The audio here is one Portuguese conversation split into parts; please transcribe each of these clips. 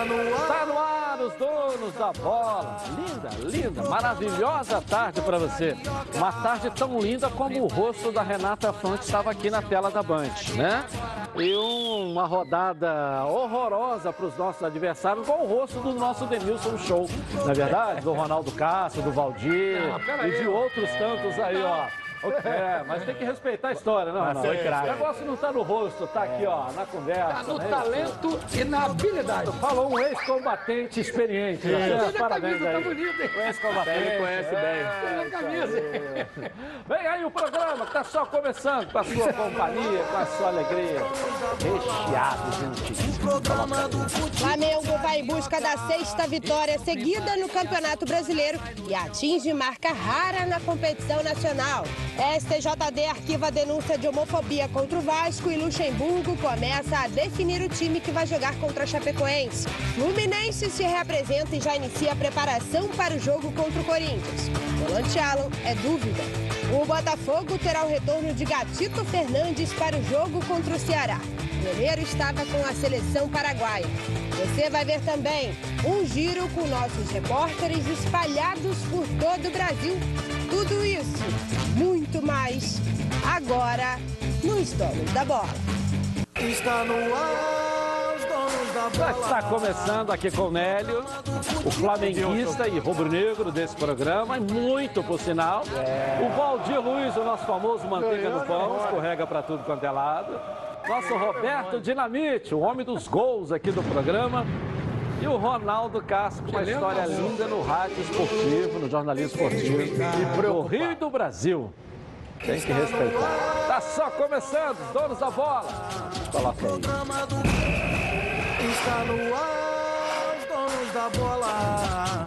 Está no ar. Está no ar os donos da bola. Linda, linda, maravilhosa tarde para você. Uma tarde tão linda como o rosto da Renata Fonte estava aqui na tela da Band, né? E uma rodada horrorosa para os nossos adversários, com o rosto do nosso Denilson Show, não é verdade? Do Ronaldo Castro, do Valdir e de outros tantos aí, ó. É, mas tem que respeitar a história, não, não. foi craque. O negócio não tá no rosto, tá aqui, ó, na conversa. Tá no né? talento e na habilidade. Falou um ex-combatente experiente. né? Olha a Parabéns camisa, tá aí. bonita, hein? Um ex-combatente. Ele conhece bem. Olha a camisa. Vem aí o programa que tá só começando com a sua companhia, com a sua alegria. Recheado de notícias. Futebol. Flamengo vai em busca da sexta vitória seguida no Campeonato Brasileiro e atinge marca rara na competição nacional. STJD arquiva denúncia de homofobia contra o Vasco e Luxemburgo começa a definir o time que vai jogar contra a Chapecoense. Fluminense se reapresenta e já inicia a preparação para o jogo contra o Corinthians. Volante Alan é dúvida. O Botafogo terá o retorno de Gatito Fernandes para o jogo contra o Ceará. O goleiro estava com a seleção paraguaia. Você vai ver também um giro com nossos repórteres espalhados por todo o Brasil. Tudo isso, muito mais, agora nos Donos da Bola. Está no ar. Os donos da bola. está começando aqui com o Nélio, o flamenguista e rubro-negro desse programa, e muito por sinal. O Valdir Luiz, o nosso famoso manteiga no pão, escorrega para tudo quanto é lado. Nosso Roberto Dinamite, o homem dos gols aqui do programa. E o Ronaldo Castro, com uma história linda no rádio esportivo, no jornalismo esportivo. E pro Rio do Brasil. Tem que respeitar. Tá só começando, os donos da bola. Coloca aí. Programa do Está no ar. Os donos da bola.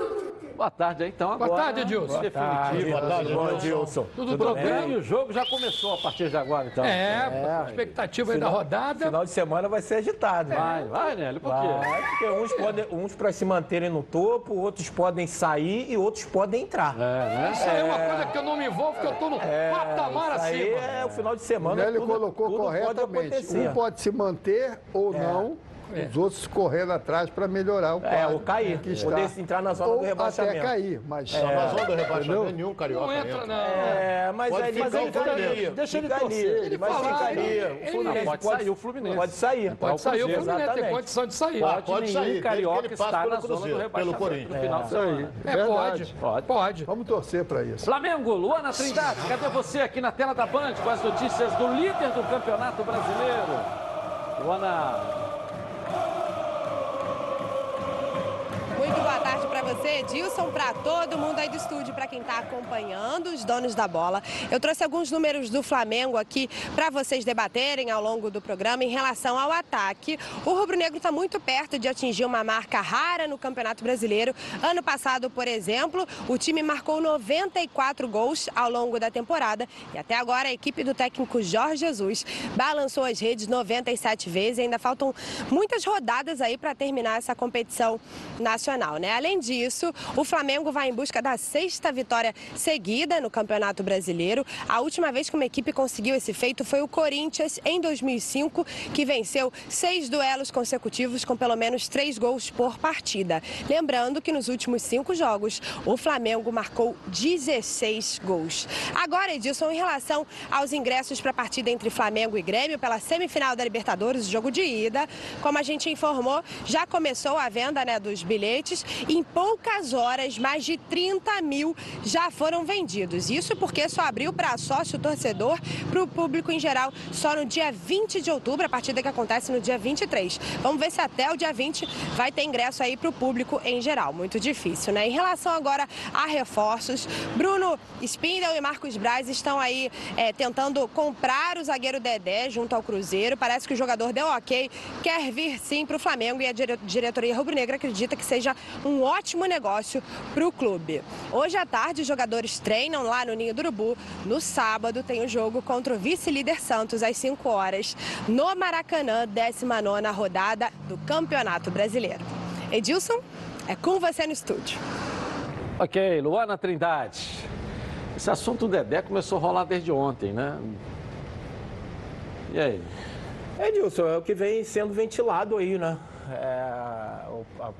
Boa tarde aí, então. Agora, Boa tarde, Edilson. Definitivo. Boa tarde, Bom, Edilson. Tudo O programa bem? e o jogo já começou a partir de agora, então. É, expectativa aí da rodada. Final de semana vai ser agitado. Vai, vai, Nélio, por quê? Vai, porque uns podem, uns para se manterem no topo, outros podem sair e outros podem entrar. É, né? Isso aí é uma coisa que eu não me envolvo, porque eu tô no patamar Isso aí acima. é o final de O semana. Nélio tudo- colocou tudo pode corretamente. acontecer. Um pode se manter ou não, os outros correndo atrás para melhorar o É, quadro ou cair. que está. Poder entrar na zona ou do rebaixamento. até cair, mas Na zona do rebaixamento, Entendeu? nenhum carioca Não entra, não. É, mas Pode aí ficar mas ele o fica Fluminense. ali. Deixa ele torcer. ali. Ele Mas falar, fica ali. ele- O Fluminense Pode sair o Fluminense. Pode sair. Pode sair o Fluminense, tem condição de sair. Pode, sair, carioca está pelo na zona do rebaixamento pelo Corinthians. É, pode. Pode. Vamos torcer para isso. Flamengo, Luana Trindade, cadê você aqui na tela da Band com as notícias do líder do Campeonato Brasileiro? Luana, Muito boa tarde para você, Edilson, para todo mundo aí do estúdio, para quem está acompanhando os donos da bola. Eu trouxe alguns números do Flamengo aqui para vocês debaterem ao longo do programa em relação ao ataque. O Rubro Negro está muito perto de atingir uma marca rara no Campeonato Brasileiro. Ano passado, por exemplo, o time marcou 94 gols ao longo da temporada e até agora a equipe do técnico Jorge Jesus balançou as redes 97 vezes ainda faltam muitas rodadas aí para terminar essa competição nacional, né? Além disso, o Flamengo vai em busca da sexta vitória seguida no Campeonato Brasileiro. A última vez que uma equipe conseguiu esse feito foi o Corinthians em 2005, que venceu seis duelos consecutivos com pelo menos três gols por partida. Lembrando que nos últimos cinco jogos o Flamengo marcou 16 gols. Agora, Edilson, em relação aos ingressos para a partida entre Flamengo e Grêmio pela semifinal da Libertadores, o jogo de ida, como a gente informou, já começou a venda né, dos bilhetes Em poucas horas, mais de 30 mil já foram vendidos. Isso porque só abriu para sócio torcedor, para o público em geral, só no dia 20 de outubro, a partida que acontece no dia 23. Vamos ver se até o dia 20 vai ter ingresso aí para o público em geral. Muito difícil, né? Em relação agora a reforços, Bruno Spindel e Marcos Braz estão aí é, tentando comprar o zagueiro Dedé junto ao Cruzeiro. Parece que o jogador deu ok, quer vir sim para o Flamengo e a dire diretoria rubro-negra acredita que seja um ótimo negócio para o clube. Hoje à tarde, os jogadores treinam lá no Ninho do Urubu. No sábado, tem o jogo contra o vice-líder Santos às 5 horas, no Maracanã, 19 rodada do Campeonato Brasileiro. Edilson, é com você no estúdio. Ok, Luana Trindade. Esse assunto do Dedé começou a rolar desde ontem, né? E aí? Edilson, é o que vem sendo ventilado aí, né? É,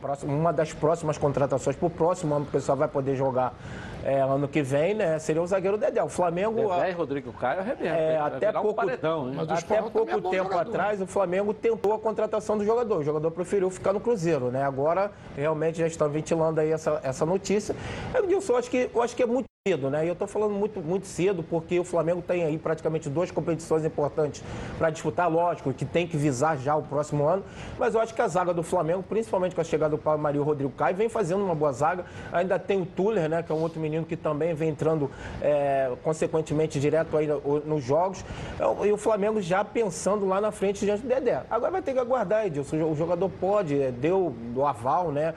próxima- uma das próximas contratações para o próximo ano, porque só vai poder jogar é, ano que vem, né? Seria o zagueiro Dedé. O Flamengo. Dedé e Rodrigo Caio arrebenta. É? Vai até virar um pouco, paredão, até pouco é tempo jogador. atrás, o Flamengo tentou a contratação do jogador. O jogador preferiu ficar no Cruzeiro, né? Agora, realmente, já estão ventilando aí essa, essa notícia. Eu acho que, eu acho que é muito cedo, né? E eu estou falando muito, muito cedo porque o Flamengo tem aí praticamente duas competições importantes para disputar, lógico, que tem que visar já o próximo ano. Mas eu acho que a zaga do Flamengo, principalmente com a chegada do Paulo Maria e o Rodrigo Caio, vem fazendo uma boa zaga. Ainda tem o Tuller, né? Que é um outro menino que também vem entrando é, consequentemente direto aí no- nos jogos. É, E o Flamengo já pensando lá na frente diante do Dedé. Agora vai ter que aguardar, Edilson. O jogador pode, é, deu do aval, né?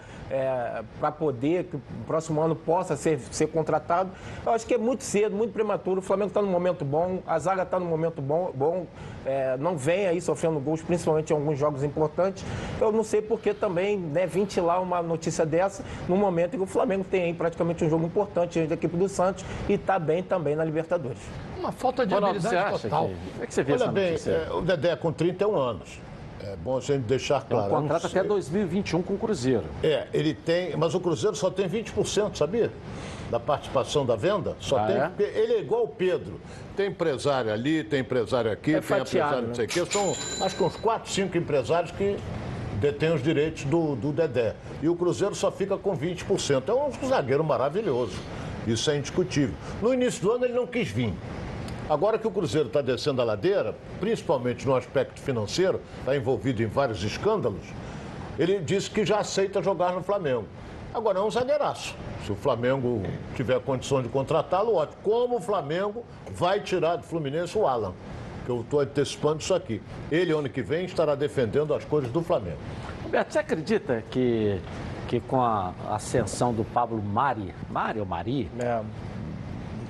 Para poder que o próximo ano possa ser, ser contratado. Eu acho que é muito cedo, muito prematuro. O Flamengo está num momento bom, a zaga está num momento bom, bom é, não vem aí sofrendo gols, principalmente em alguns jogos importantes. Eu não sei por que também né, ventilar uma notícia dessa no momento em que o Flamengo tem aí praticamente um jogo importante diante da equipe do Santos e está bem também na Libertadores. Uma falta de Ronaldo, habilidade acha que... total. Como é que você vê Olha essa bem, notícia? é, o Dedé com 31 anos. É bom a gente deixar um claro. eu não contrato até sei. 2021 com o Cruzeiro. É, ele tem, mas o Cruzeiro só tem 20%, sabia? Da participação da venda. Só Ah, tem, é? Ele é igual o Pedro. Tem empresário ali, tem empresário aqui, É tem fatiado, empresário não sei o quê. São acho que uns 4, 5 empresários que detêm os direitos do, do Dedé. E o Cruzeiro só fica com 20%. É um zagueiro maravilhoso. Isso é indiscutível. No início do ano ele não quis vir. Agora que o Cruzeiro está descendo a ladeira, principalmente no aspecto financeiro, está envolvido em vários escândalos, ele disse que já aceita jogar no Flamengo. Agora é um zagueiraço. Se o Flamengo tiver condição de contratá-lo, ótimo. Como o Flamengo vai tirar do Fluminense o Alan? Que eu estou antecipando isso aqui. Ele, ano que vem, estará defendendo as cores do Flamengo. Roberto, você acredita que, que com a ascensão do Pablo Mari, Mari ou Mari, É,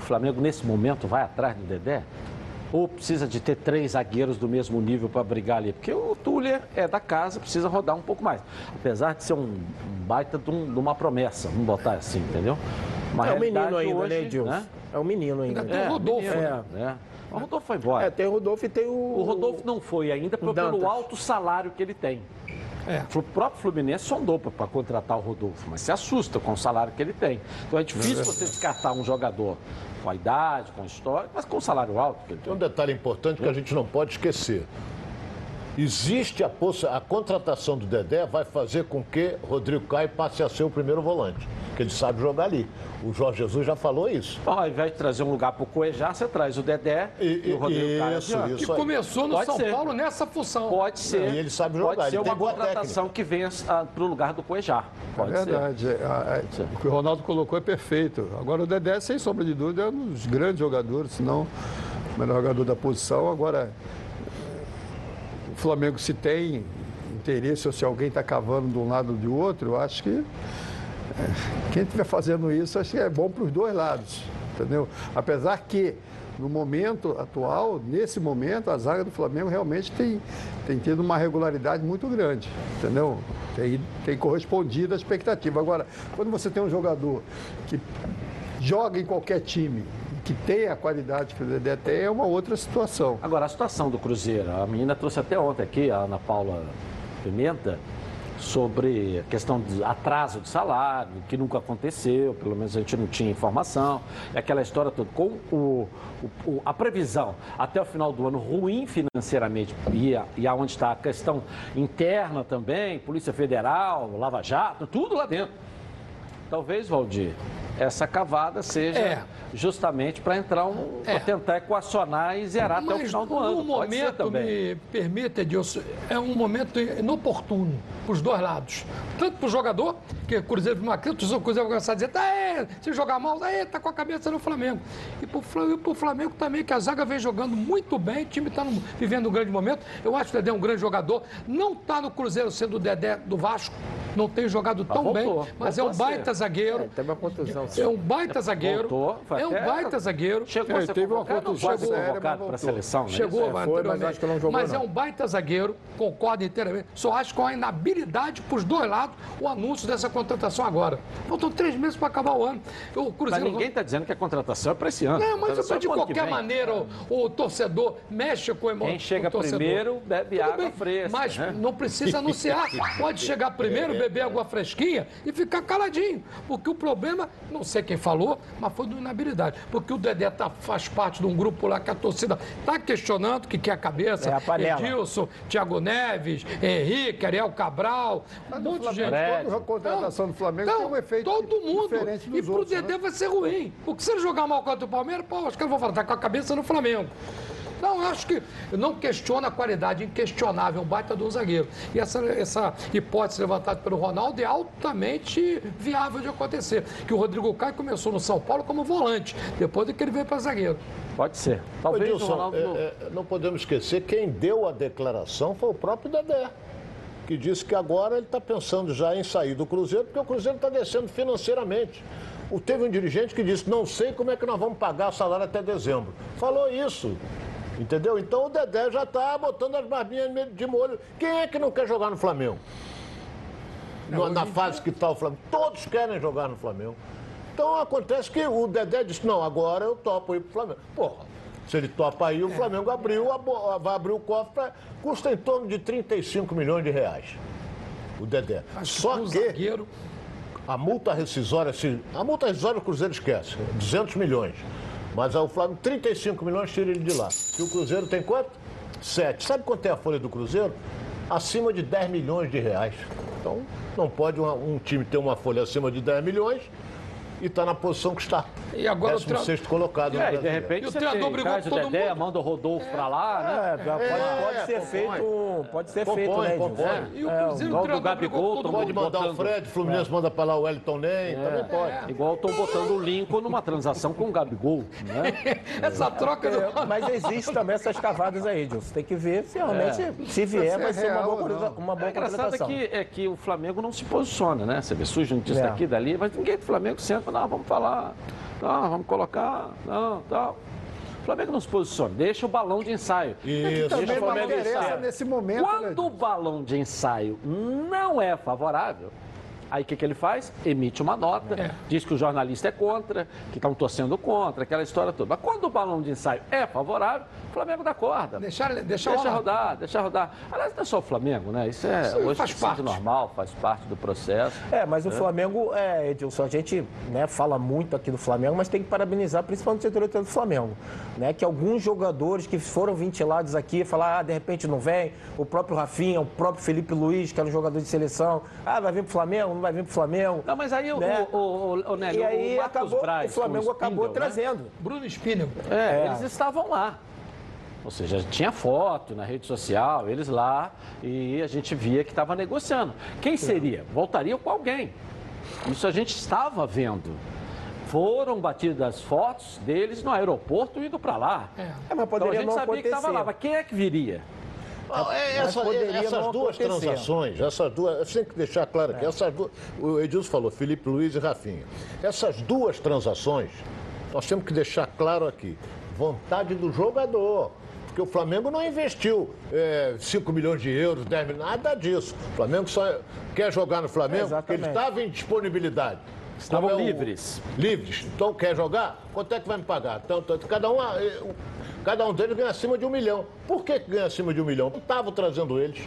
Flamengo nesse momento vai atrás do Dedé? Ou precisa de ter três zagueiros do mesmo nível para brigar ali? Porque o Tuller é da casa, precisa rodar um pouco mais. Apesar de ser um, baita de, um- de uma promessa, vamos botar assim, entendeu? Uma é um menino ainda, hoje, né, Edilson? É um menino ainda. Ainda tem o Rodolfo, menino, né? né? O Rodolfo foi embora. É, tem o Rodolfo e tem o. O Rodolfo não foi ainda por- pelo Dantas. alto salário que ele tem. É. O próprio Fluminense sondou para contratar o Rodolfo, mas se assusta com o salário que ele tem. Então é difícil você descartar um jogador com a idade, com a história, mas com o salário alto que ele Tem um detalhe importante que a gente não pode esquecer. Existe a, a contratação do Dedé vai fazer com que Rodrigo Caio passe a ser o primeiro volante, que ele sabe jogar ali. O Jorge Jesus já falou isso. Então, ao invés de trazer um lugar para o Cuejá, você traz o Dedé e, E- o Rodrigo Caio. isso, adiante. isso. E começou no Pode São ser. Paulo nessa função. Pode ser. E ele sabe jogar, Pode ser ele tem uma boa contratação que venha para o lugar do Cuejá. É Pode ser. verdade. É, a- é, o que o Ronaldo colocou é perfeito. Agora o Dedé, sem sombra de dúvida, é um dos grandes jogadores, se não o melhor jogador da posição. Agora, Flamengo se tem interesse ou se alguém está cavando de um lado ou de outro, eu acho que é, quem estiver fazendo isso, acho que é bom para os dois lados. Entendeu? Apesar que, no momento atual, nesse momento, a zaga do Flamengo realmente tem, tem tido uma regularidade muito grande. Entendeu? Tem, tem correspondido à expectativa. Agora, quando você tem um jogador que joga em qualquer time, que tem a qualidade que o Dedé tem, é uma outra situação. Agora, a situação do Cruzeiro, a menina trouxe até ontem aqui, a Ana Paula Pimenta, sobre a questão de atraso de salário, que nunca aconteceu, pelo menos a gente não tinha informação, e aquela história toda. Com o, o- a previsão até o final do ano ruim financeiramente, e, a- e aonde está a questão interna também, Polícia Federal, Lava Jato, tudo lá dentro. Talvez, Valdir, essa cavada seja É. justamente para entrar um, É. para tentar equacionar e zerar até o Mas final do no ano. Ser momento, me permita, Edilson, é um momento inoportuno para os dois lados. Tanto para o jogador, que o Cruzeiro uma crítica, o Cruzeiro vai começar a dizer, tá, é, se jogar mal, tá, é, tá com a cabeça no Flamengo. E para o Flamengo também, que a zaga vem jogando muito bem, o time está vivendo um grande momento. Eu acho que o Dedé é um grande jogador. Não está no Cruzeiro sendo o Dedé do Vasco, não tem jogado tão voltou, bem, mas é um voltou a ser. baita zagueiro. Teve uma contusão. É um baita zagueiro. Voltou, foi é um até- baita zagueiro. Chegou É, a ser teve uma contusão mas convocado para a seleção, né? Chegou É, foi, mas anteriormente. acho que não jogou, Mas é não. um baita zagueiro, concordo inteiramente. Só acho que é uma inabilidade para os dois lados o anúncio dessa contratação agora. Faltam três meses para acabar o ano. O Mas Cruzeiro. ninguém está dizendo que a contratação é para esse ano. Não, mas é de qualquer maneira o, o torcedor mexe com o emo- Quem chega primeiro bebe Tudo água fresca, Mas né? não precisa anunciar. Pode chegar primeiro, beber água fresquinha e ficar caladinho. Porque o problema, não sei quem falou, mas foi do inabilidade. Porque o Dedé tá, faz parte de um grupo lá que a torcida está questionando que quer a cabeça. É a panela. Edilson, Thiago Neves, Henrique, Ariel Cabral, um monte de gente. Toda a contratação do Flamengo Não, tem um efeito todo mundo. diferente E dos pro outros. Dedé né? vai ser ruim. Porque se ele jogar mal contra o Palmeiras, pô, acho que eu vou falar, tá com a cabeça no Flamengo. Não, eu acho que não questiono a qualidade inquestionável, um baita do zagueiro. E essa, essa hipótese levantada pelo Ronaldo é altamente viável de acontecer. Que o Rodrigo Caio começou no São Paulo como volante, depois de que ele veio para zagueiro. Pode ser. Talvez o Edilson, Ronaldo... é, é, não podemos esquecer, quem deu a declaração foi o próprio Dedé, que disse que agora ele está pensando já em sair do Cruzeiro, porque o Cruzeiro está descendo financeiramente. O, teve um dirigente que disse, não sei como é que nós vamos pagar o salário até dezembro. Falou isso. Entendeu? Então o Dedé já está botando as barbinhas de molho. Quem é que não quer jogar no Flamengo? No- na fase que está o Flamengo. Todos querem jogar no Flamengo. Então acontece que o Dedé disse, não, agora eu topo ir pro Flamengo. Porra, se ele topa aí, o Flamengo abriu, vai abrir o cofre, pra, custa em torno de 35 milhões de reais. O Dedé. Acho Só que zagueiro, a multa rescisória, se, a multa rescisória o Cruzeiro esquece, 200 milhões. Mas aí o Flamengo, 35 milhões, tira ele de lá. E o Cruzeiro tem quanto? 7. Sabe quanto é a folha do Cruzeiro? Acima de 10 milhões de reais. Então, não pode uma- um time ter uma folha acima de 10 milhões e está na posição que está. E agora o tra- 16 colocado É, de repente E o treinador brigou traz o com todo Dedé, mundo. manda o Rodolfo pra lá, né? É, pode, pode ser compõe. feito, pode ser Compõe, feito, né, compõe. Edilson? E o É, Cruzeiro, igual o do Gabigol, todo. Pode mandar o botando- Fred, Fluminense manda para lá o Wellington Ney, também pode. Igual estão botando o Lincoln numa transação com o Gabigol, né? Essa troca do... É, mas existe também essas cavadas aí, Edilson. Tem que ver se realmente, se vier, é vai ser uma boa, uma boa O engraçado é contratação. que, é que o Flamengo não se posiciona, né? Você vê, surge notícia É. daqui e dali, mas ninguém do Flamengo senta, não, vamos falar, não, vamos colocar, não, tal. O Flamengo não se posiciona, deixa o balão de ensaio. Isso. Também Deixa o não interessa ensaiar. nesse momento. né, Quando o balão de ensaio não é favorável, aí o que, que ele faz? Emite uma nota, É. diz que o jornalista é contra, que estão torcendo contra, aquela história toda. Mas quando o balão de ensaio é favorável, o Flamengo dá corda. Deixar, deixar, Deixa rodar, deixa rodar. Aliás, não é só o Flamengo, né? Isso é Isso hoje faz faz parte. normal, faz parte do processo. É, mas o Flamengo, é, Edilson, a gente né, fala muito aqui do Flamengo, mas tem que parabenizar principalmente a diretoria do Flamengo. Né, que alguns jogadores que foram ventilados aqui, falar, ah, de repente não vem, o próprio Rafinha, o próprio Felipe Luiz, que era um jogador de seleção, ah, vai vir pro Flamengo, vai vir pro Flamengo. Não, mas aí o, Né? o, o, o, Nélio, E aí o acabou, Braz o Flamengo acabou Spindle, né? trazendo. Bruno Spinel. É, É. eles estavam lá. Ou seja, tinha foto na rede social, eles lá, e a gente via que estava negociando. Quem seria? Voltaria com alguém. Isso a gente estava vendo. Foram batidas fotos deles no aeroporto indo para lá. É. É, mas Então a poderia gente não sabia que estava lá, acontecer. mas quem é que viria? Não, é, Mas essa- poderia essas não duas acontecer. transações, essas duas, eu tenho que deixar claro aqui, essas duas, o Edilson falou, Felipe Luiz e Rafinha. Essas duas transações, nós temos que deixar claro aqui, vontade do jogador. Porque o Flamengo não investiu é, 5 milhões de euros, 10 milhões, nada disso. O Flamengo só quer jogar no Flamengo porque ele estava em disponibilidade. Estavam é o- livres. Livres. Então quer jogar? Quanto é que vai me pagar? Então, tanto- cada, um, cada um deles ganha acima de um milhão. Por que, que ganha acima de um milhão? Não estavam trazendo eles.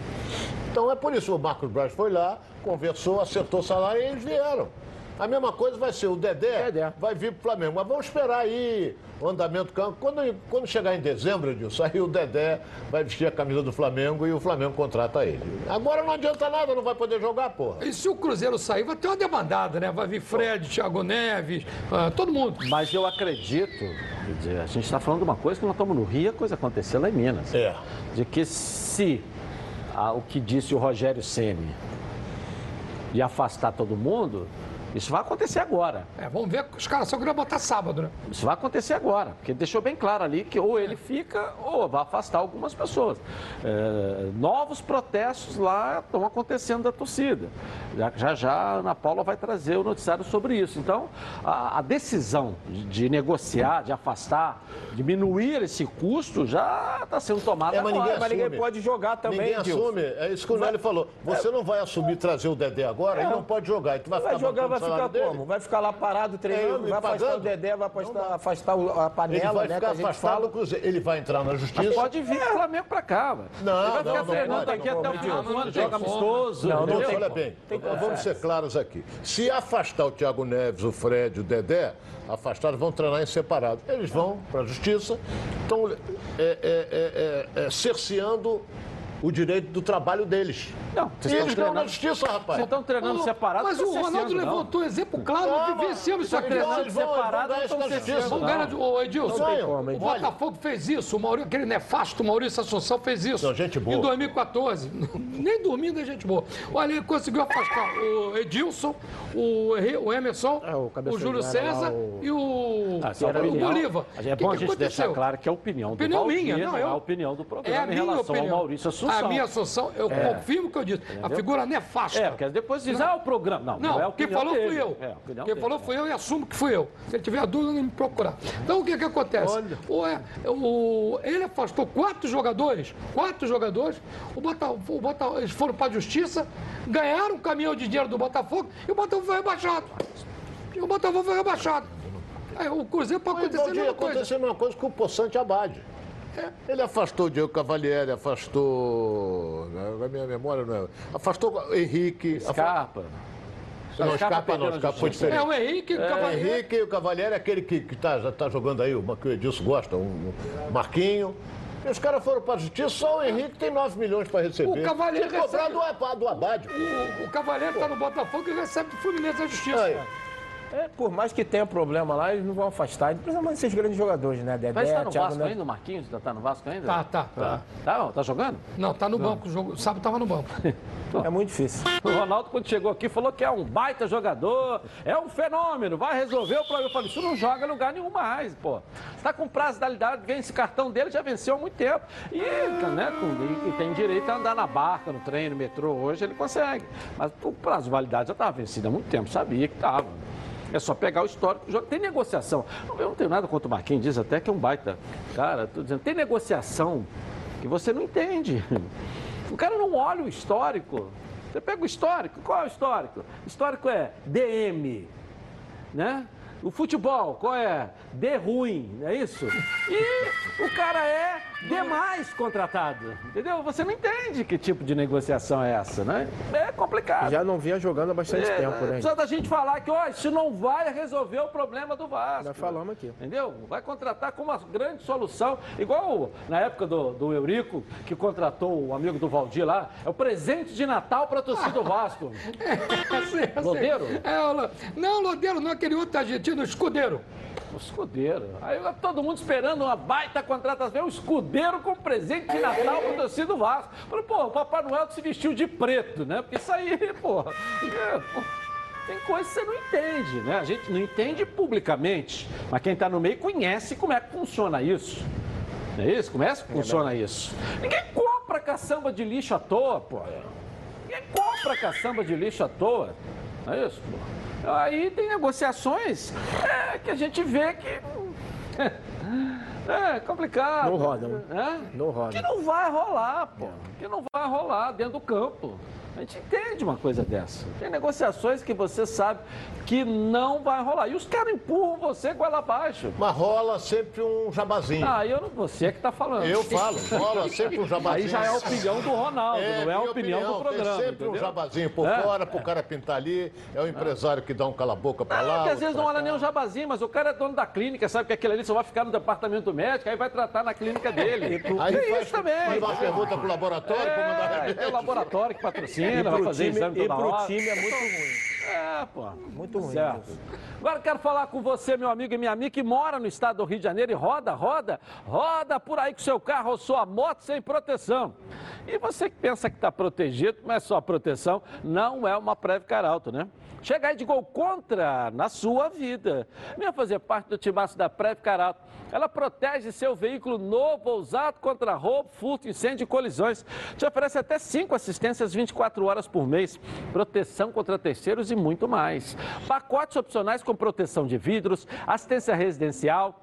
Então é por isso o Marcos Braz foi lá, conversou, acertou o salário e eles vieram. A mesma coisa vai ser o Dedé, Dedé. vai vir pro Flamengo. Mas vamos esperar aí o andamento do campo. Quando, quando chegar em dezembro, Edilson, aí o Dedé vai vestir a camisa do Flamengo e o Flamengo contrata ele. Agora não adianta nada, não vai poder jogar, porra. E se o Cruzeiro sair, vai ter uma demandada, né? Vai vir Fred, Thiago Neves, ah, todo mundo. Mas eu acredito, quer dizer, a gente está falando de uma coisa que nós estamos no Rio, a coisa aconteceu lá em Minas. É. De que se ah, o que disse o Rogério Ceni de afastar todo mundo, isso vai acontecer agora. É, vamos ver, os caras só queriam botar sábado, né? Isso vai acontecer agora, porque ele deixou bem claro ali que ou ele fica ou vai afastar algumas pessoas. É, novos protestos lá estão acontecendo da torcida. Já, já já a Ana Paula vai trazer o noticiário sobre isso. Então, a, a decisão de, de negociar, de afastar, diminuir esse custo já está sendo tomada É, mas agora. ninguém Mas ninguém assume. pode jogar também, Ninguém assume. É isso que o Nélio falou. Você não vai assumir trazer o Dedé agora, ele não pode jogar. E tu vai, Vai ficar jogar, vai ficar dele? como? Vai ficar lá parado treinando, É, vai afastar pagando? o Dedé, vai afastar, afastar o- a Ele panela, vai né? ficar Que a gente afastado fala. Ele vai entrar na justiça. Mas pode vir o Flamengo para cá. velho. Não, ele vai não, ficar não treinando aqui não até o final do ano, joga amistoso. Não, não tem olha bem, Tem vamos ser claros aqui. Se afastar o Thiago Neves, o Fred, o Dedé, afastados vão treinar em separado. Eles vão para a justiça, estão é, é, é, é, é, cerceando o direito do trabalho deles. Não, e vocês eles estão ganham na treinando- justiça, rapaz. Vocês estão treinando separado. Mas o Ronaldo levantou um exemplo claro, Não, vivenciamos isso mas aqui. treinando separado, estão justiça. Não. ganhar de. Ô, Edilson, Não tem como, o. Botafogo fez isso, o Maurício, aquele nefasto Maurício Assunção fez isso. Não, gente boa. Em 2014. Nem dormindo é gente boa. Olha, ele conseguiu afastar o Edilson, o, o Emerson, É, o o, Júlio César lá, o- e o, Ah, é o. Bolívar. É bom que a gente deixar claro que é a opinião do Opinião Valdir, minha, não, não, é a opinião do É a programa em minha relação opinião. ao Maurício Assunção. A minha Assunção, eu confirmo o que eu disse. A figura nefasta. É, porque depois diz, ah, o programa. Não, não, Não, é quem falou dele. fui eu. É, quem dele. falou fui eu e assumo que fui eu. Se ele tiver dúvida, não me procurar. Então, o que que acontece? O, é, o, ele afastou quatro jogadores, quatro jogadores, o Botafogo, o Botafogo, eles foram para a justiça, ganharam um caminhão de dinheiro do Botafogo e o Botafogo foi rebaixado. E o Botafogo foi rebaixado. Aí, o Cruzeiro pode acontecer a mesma coisa. aconteceu a mesma coisa com o Poçante Abade. Ele afastou o Diego Cavalieri, afastou. A minha memória não é. Afastou o Henrique. afa- Scarpa. Não, Scarpa Scarpa não, na Scarpa foi diferente. É o Henrique, o O Cavalieri. Henrique e o Cavalieri é aquele que, que tá, já tá jogando aí, o que o Edilson gosta, um, um Marquinho. E os caras foram para a justiça, só o Henrique tem 9 milhões para receber. O Cavalieri Tem que cobrar recebe- do, do Abade. O, o Cavaleiro está no Botafogo e recebe do Fluminense da Justiça. Aí. É, por mais que tenha problema lá, eles não vão afastar, principalmente esses grandes jogadores, né? Dedé, Mas tá no Thiago Vasco ainda, o Marquinhos? Tá no Vasco ainda? Tá, tá, tá. Tá, tá jogando? Não, tá no banco. O jogo, sábado tava no banco. É muito difícil. O Ronaldo, quando chegou aqui, falou que é um baita jogador, é um fenômeno, vai resolver o problema. Eu falei, isso não joga em lugar nenhum mais, pô. Está com prazo de validade, vem esse cartão dele, já venceu há muito tempo. E, né, com- e tem direito a andar na barca, no trem, no metrô, hoje ele consegue. Mas o prazo de validade já estava vencido há muito tempo, sabia que estava. É só pegar o histórico. Tem negociação. Eu não tenho nada contra o Marquinhos, diz até que é um baita. Cara, tô dizendo, tem negociação que você não entende. O cara não olha o histórico. Você pega o histórico, qual é o histórico? Histórico é DM, né? O futebol, qual é? D ruim, não é isso? E o cara é demais contratado, entendeu? Você não entende que tipo de negociação é essa, né? É complicado. Já não vinha jogando há bastante É, tempo, né? Precisa da gente falar que, ó, isso não vai resolver o problema do Vasco. Já falamos aqui. Entendeu? Vai contratar como uma grande solução, igual na época do, do Eurico, que contratou o amigo do Valdir lá, é o presente de Natal para a torcida do Vasco. Assim, assim. Lodeiro? É, não, Lodeiro não, aquele outro argentino, Escudeiro. O escudeiro. Aí todo mundo esperando uma baita contratação. O escudeiro com presente de Natal a torcida do Vasco. Falei, pô, o Papai Noel se vestiu de preto, né? Porque isso aí, pô. é, pô, Tem coisa que você não entende, né? A gente não entende publicamente, mas quem está no meio conhece como é que funciona isso. Não é isso? Como é que funciona isso? Ninguém compra caçamba de lixo à toa, pô. Ninguém compra caçamba de lixo à toa. Não é isso, pô? Aí tem negociações é, que a gente vê que. É complicado. Não roda, né? né? Não roda. Que não vai rolar, pô. Que não vai rolar dentro do campo. A gente entende uma coisa dessa. Tem negociações que você sabe que não vai rolar. E os caras empurram você goela abaixo. Mas rola sempre um jabazinho. Ah, eu não, você é que está falando. Eu falo, rola sempre um jabazinho. Aí já é a opinião do Ronaldo, não é a minha opinião, do programa. Tem sempre um entendeu? jabazinho por É. fora pro cara pintar ali. É o empresário que dá um cala-boca pra Ah, lá. porque às vezes não olha cá. nem um jabazinho, mas o cara é dono da clínica, sabe que aquilo ali só vai ficar no departamento médico, aí vai tratar na clínica dele. Aí Tem faz, isso também. faz uma pergunta pro laboratório pra mandar É, remédio. tem o laboratório que patrocina, E vai fazer time, exame e toda pro hora. time é muito ruim. É, pô. Muito ruim. Certo. Agora eu quero falar com você, meu amigo e minha amiga, que mora no estado do Rio de Janeiro e roda, roda, roda por aí com seu carro ou sua moto sem proteção. E você que pensa que está protegido, mas só proteção não é uma Previcar Alto, né? Chega aí de gol contra na sua vida. Venha fazer parte do timaço da Previcar Alto. Ela protege seu veículo novo ou usado contra roubo, furto, incêndio e colisões. Te oferece até cinco assistências 24 horas por mês, proteção contra terceiros e muito mais. Pacotes opcionais com proteção de vidros, assistência residencial,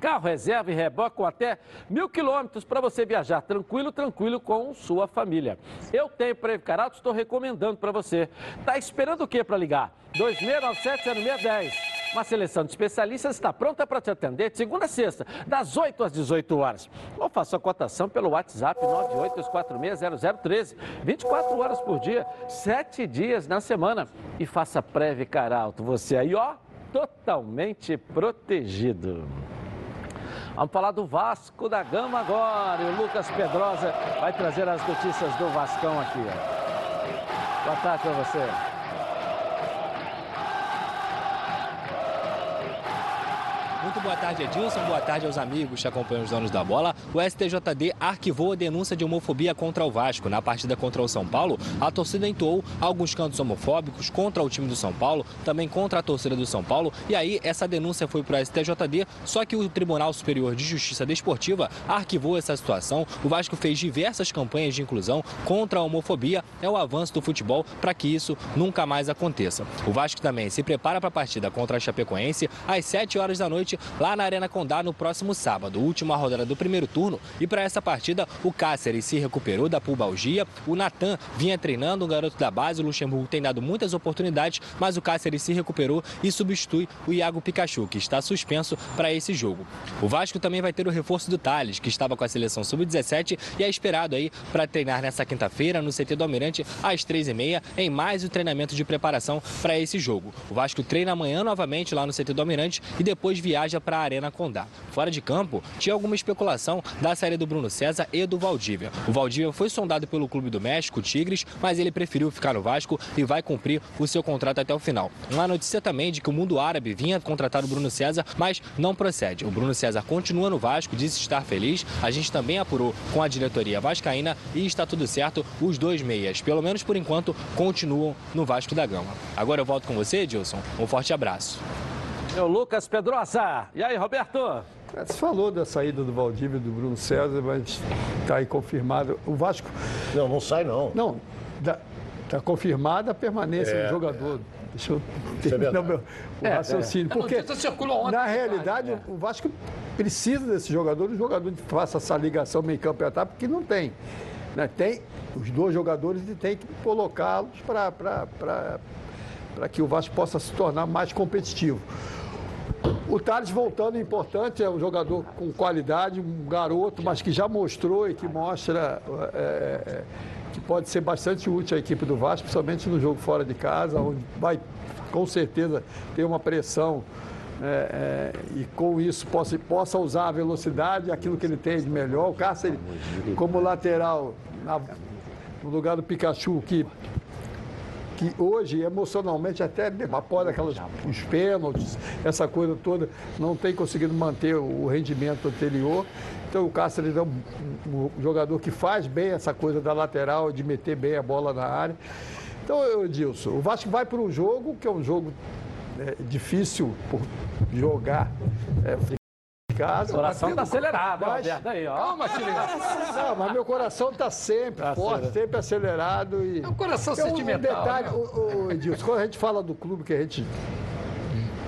Carro reserva e reboque com até mil quilômetros para você viajar tranquilo, tranquilo com sua família. Eu tenho Previcar Alto, estou recomendando para você. Tá esperando o que para ligar? 2697-0610. Uma seleção de especialistas está pronta para te atender de segunda a sexta, das 8 às 18 horas. Ou faça a cotação pelo WhatsApp 982460013. 24 horas por dia, 7 dias na semana. E faça Previcar Alto. Você aí, ó, totalmente protegido. Vamos falar do Vasco da Gama agora. E o Lucas Pedrosa vai trazer as notícias do Vascão aqui. Boa tarde para você. Boa tarde, Edilson. Boa tarde aos amigos que acompanham os donos da bola. O STJD arquivou a denúncia de homofobia contra o Vasco. Na partida contra o São Paulo, a torcida entoou alguns cantos homofóbicos contra o time do São Paulo, também contra a torcida do São Paulo. E aí, essa denúncia foi para o STJD, só que o Tribunal Superior de Justiça Desportiva arquivou essa situação. O Vasco fez diversas campanhas de inclusão contra a homofobia. É o avanço do futebol para que isso nunca mais aconteça. O Vasco também se prepara para a partida contra a Chapecoense às 7 horas da noite lá na Arena Condá no próximo sábado, última rodada do primeiro turno. E para essa partida, o Cáceres se recuperou da pubalgia, o Natan vinha treinando, um garoto da base, o Luxemburgo tem dado muitas oportunidades, mas o Cáceres se recuperou e substitui o Iago Pikachu, que está suspenso para esse jogo. O Vasco também vai ter o reforço do Thales, que estava com a seleção sub-17 e é esperado aí para treinar nessa quinta-feira no CT do Almirante às 3h30 em mais um treinamento de preparação para esse jogo. O Vasco treina amanhã novamente lá no CT do Almirante e depois viaja para a Arena Condá. Fora de campo, tinha alguma especulação da saída do Bruno César e do Valdívia. O Valdívia foi sondado pelo Clube do México, Tigres, mas ele preferiu ficar no Vasco e vai cumprir o seu contrato até o final. Uma notícia também de que o mundo árabe vinha contratar o Bruno César, mas não procede. O Bruno César continua no Vasco, disse estar feliz. A gente também apurou com a diretoria vascaína e está tudo certo. Os dois meias, pelo menos por enquanto, continuam no Vasco da Gama. Agora eu volto com você, Edilson. Um forte abraço. Meu Lucas Pedrosa. E aí, Roberto? É, Você falou da saída do Valdívia e do Bruno César, mas está aí confirmado. O Vasco. Não, não sai não. Não, está confirmada a permanência É, do jogador. Deixa eu Isso é terminar o verdade. meu o raciocínio. A Porque, ontem. na realidade, o Vasco precisa desse jogador, um jogador que faça essa ligação meio-campo e ataque, porque não tem. Né? Tem os dois jogadores e tem que colocá-los para que o Vasco possa se tornar mais competitivo. O Thales voltando é importante, é um jogador com qualidade, um garoto, mas que já mostrou e que mostra é, é, que pode ser bastante útil à equipe do Vasco, principalmente no jogo fora de casa, onde vai com certeza ter uma pressão é, é, e com isso possa, possa usar a velocidade, aquilo que ele tem de melhor. O Cáceres, como lateral, na- no lugar do Pikachu, que que hoje, emocionalmente, até após aquelas, os pênaltis, essa coisa toda, não tem conseguido manter o rendimento anterior. Então o Cáceres é um, um- jogador que faz bem essa coisa da lateral, de meter bem a bola na área. Então, eu, Dilson, o Vasco vai para um jogo que é um jogo é, difícil por jogar é, casa. O coração tá acelerado, Mas- Roberto. Aí, ó. Calma, Chile. Não, mas meu coração está sempre Tá forte, acelerado. sempre acelerado. E... É um coração Tem sentimental, detalhe, né? o, o, Edilson, quando a gente fala do clube que a gente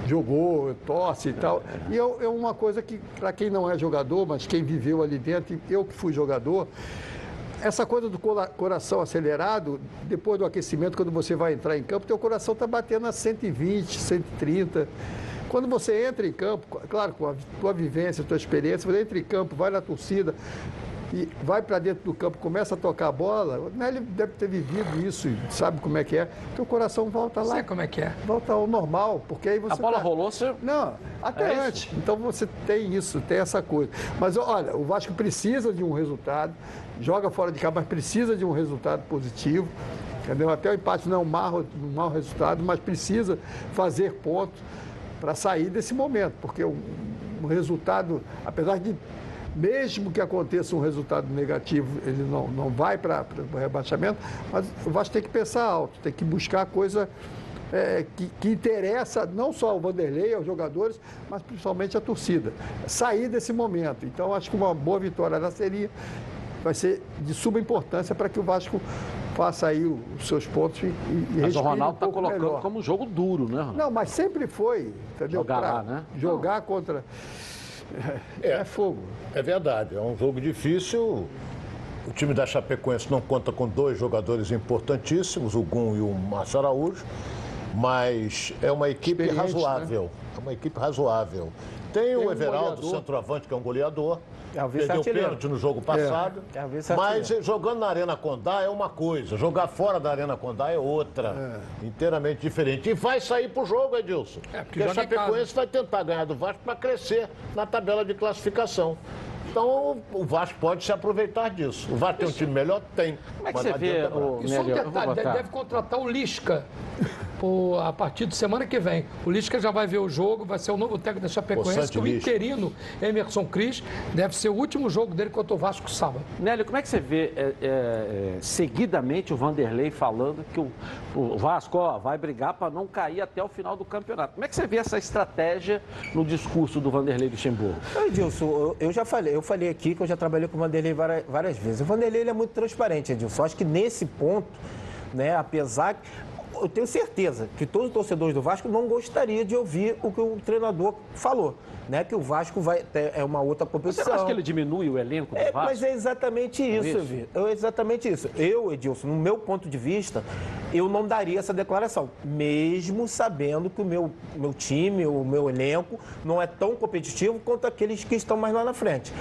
jogou, torce e tal, e é, é uma coisa que, para quem não é jogador, mas quem viveu ali dentro, eu que fui jogador, essa coisa do coração acelerado, depois do aquecimento, quando você vai entrar em campo, teu coração está batendo a 120, 130. Quando você entra em campo, claro, com a tua vivência, a tua experiência, você entra em campo, vai na torcida e vai para dentro do campo, começa a tocar a bola, o Nélio deve ter vivido isso, e sabe como é que é. Teu coração volta lá. Sei como é que é. Volta ao normal, porque aí você A bola tá- rolou, você... não, até É isso? antes. Então você tem isso, tem essa coisa. Mas olha, o Vasco precisa de um resultado, joga fora de casa, mas precisa de um resultado positivo. Entendeu? Até o empate não é um mau, um mau resultado, mas precisa fazer ponto para sair desse momento, porque o, o resultado, apesar de mesmo que aconteça um resultado negativo, ele não, não vai para o rebaixamento, mas o Vasco tem que pensar alto, tem que buscar coisa é, que, que interessa não só ao Vanderlei, aos jogadores, mas principalmente à torcida. Sair desse momento. Então, acho que uma boa vitória na seria vai ser de suma importância para que o Vasco faça aí o- os seus pontos e, e Mas o Ronaldo um está pouco colocando melhor. como um jogo duro, né, Ronaldo? Não, mas sempre foi, entendeu? Jogar Pra lá, né? Jogar contra... É, é fogo. É verdade, é um jogo difícil. O time da Chapecoense não conta com dois jogadores importantíssimos, o Gum e o Márcio Araújo, mas é uma equipe Experiente, razoável. É uma equipe razoável. Tem, o um Everaldo, goleador. centroavante, que é um goleador. É Perdeu o pênalti no jogo passado. É vice-artilheiro. mas jogando na Arena Condá é uma coisa, jogar fora da Arena Condá é outra. Inteiramente diferente. E vai sair pro jogo, Edilson. É, porque porque a Chapecoense vai tentar ganhar do Vasco para crescer na tabela de classificação. Então o Vasco pode se aproveitar disso. O Vasco tem um time melhor? Tem. Como é que Mas você vê, o E só um detalhe, deve contratar o Lisca a partir de semana que vem. O Lisca já vai ver o jogo, vai ser o novo técnico da Chapecoense, que o interino Emerson Cris deve ser o último jogo dele contra o Vasco sábado. Nélio, como é que você vê é, é, é, seguidamente o Vanderlei falando que o, o Vasco ó, vai brigar para não cair até o final do campeonato? Como é que você vê essa estratégia no discurso do Vanderlei Luxemburgo? Edilson, eu, eu já falei, eu falei aqui que eu já trabalhei com o Vanderlei várias, várias vezes. O Vanderlei é muito transparente, Edilson. Acho que nesse ponto, né, apesar. Eu tenho certeza que todos os torcedores do Vasco não gostariam de ouvir o que o treinador falou, né? Que o Vasco vai ter, é uma outra Você competição. não acha que ele diminui o elenco do É, Vasco? mas é exatamente isso, isso? Vitor. É exatamente isso. Eu, Edilson, no meu ponto de vista, eu não daria essa declaração, mesmo sabendo que o meu, meu time, o meu elenco, não é tão competitivo quanto aqueles que estão mais lá na frente.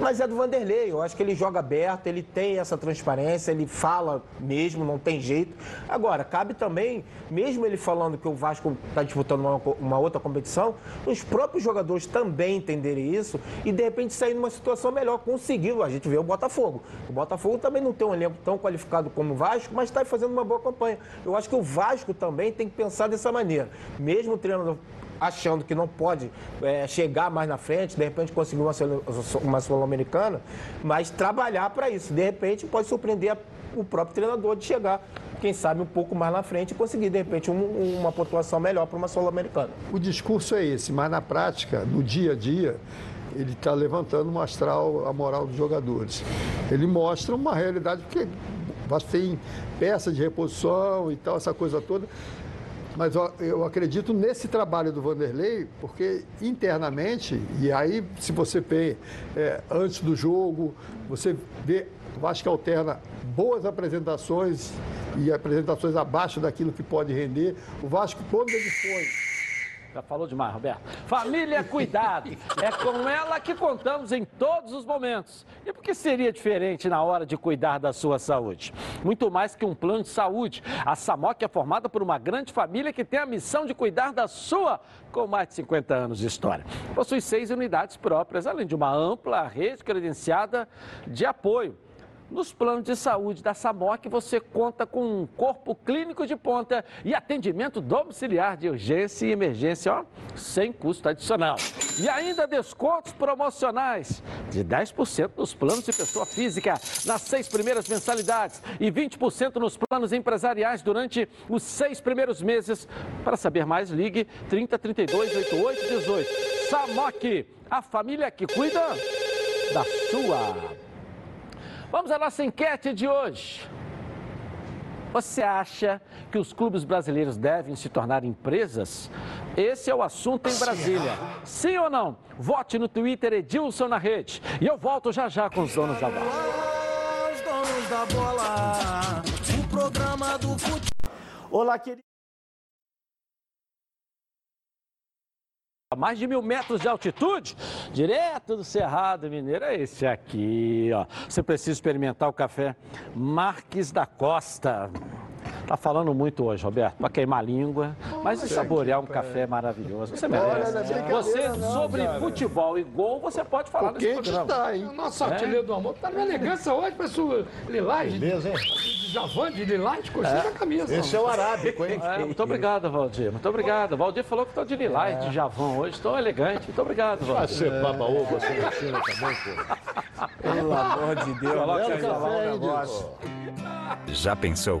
Mas é do Vanderlei, eu acho que ele joga aberto, ele tem essa transparência, ele fala mesmo, não tem jeito. Agora, cabe também, mesmo ele falando que o Vasco está disputando uma, uma outra competição, os próprios jogadores também entenderem isso e de repente sair numa situação melhor, conseguindo. A gente vê o Botafogo. O Botafogo também não tem um elenco tão qualificado como o Vasco, mas está fazendo uma boa campanha. Eu acho que o Vasco também tem que pensar dessa maneira. Mesmo o treinador achando que não pode é, chegar mais na frente, de repente conseguir uma, uma Sul-Americana, mas trabalhar para isso. De repente pode surpreender a- o próprio treinador de chegar, quem sabe, um pouco mais na frente e conseguir, de repente, um- uma pontuação melhor para uma Sul-Americana. O discurso é esse, mas na prática, no dia a dia, ele está levantando um astral, a moral dos jogadores. Ele mostra uma realidade, Vasco tem peça de reposição e tal, essa coisa toda. Mas eu acredito nesse trabalho do Vanderlei, porque internamente, e aí se você vê é, antes do jogo, você vê, o Vasco alterna boas apresentações e apresentações abaixo daquilo que pode render. O Vasco, quando ele foi Já falou demais, Roberto. Família Cuidado. É com ela que contamos em todos os momentos. E por que seria diferente na hora de cuidar da sua saúde? Muito mais que um plano de saúde. A Samoc é formada por uma grande família que tem a missão de cuidar da sua com mais de 50 anos de história. Possui seis unidades próprias, além de uma ampla rede credenciada de apoio. Nos planos de saúde da SAMOC, você conta com um corpo clínico de ponta e atendimento domiciliar de urgência e emergência, ó, sem custo adicional. E ainda descontos promocionais de 10% nos planos de pessoa física nas seis primeiras mensalidades e 20% nos planos empresariais durante os seis primeiros meses. Para saber mais, ligue 30 32 88 18. SAMOC, a família que cuida da sua. Vamos à nossa enquete de hoje. Você acha que os clubes brasileiros devem se tornar empresas? Esse é o assunto em Brasília. Sim ou não? Vote no Twitter Edilson na rede. E eu volto já já com os donos da bola. Os donos donos da bola. O programa do futebol. Olá, querido. A mais de mil metros de altitude, direto do Cerrado Mineiro, é esse aqui, ó. Você precisa experimentar o café Marques da Costa. Tá falando muito hoje, Roberto, para queimar a língua, mas e saborear um café maravilhoso. Você merece. não é Você, não, sobre cara. futebol e gol, você pode falar nesse Quente programa. está, hein? O nosso artilheiro do amor tá numa elegância hoje, o Lilás. Beleza, hein? De Javan, de Lilás, coxinha na camisa. Esse é o arábico, hein? É, muito obrigado, Valdir. Muito obrigado. Valdir falou que estou de lilás, de javão hoje. Estou elegante. Muito obrigado, Vai Valdir. ser baba-ovo, você na China também, pô. Pelo amor de Deus. Coloca hein, negócio. Já pensou?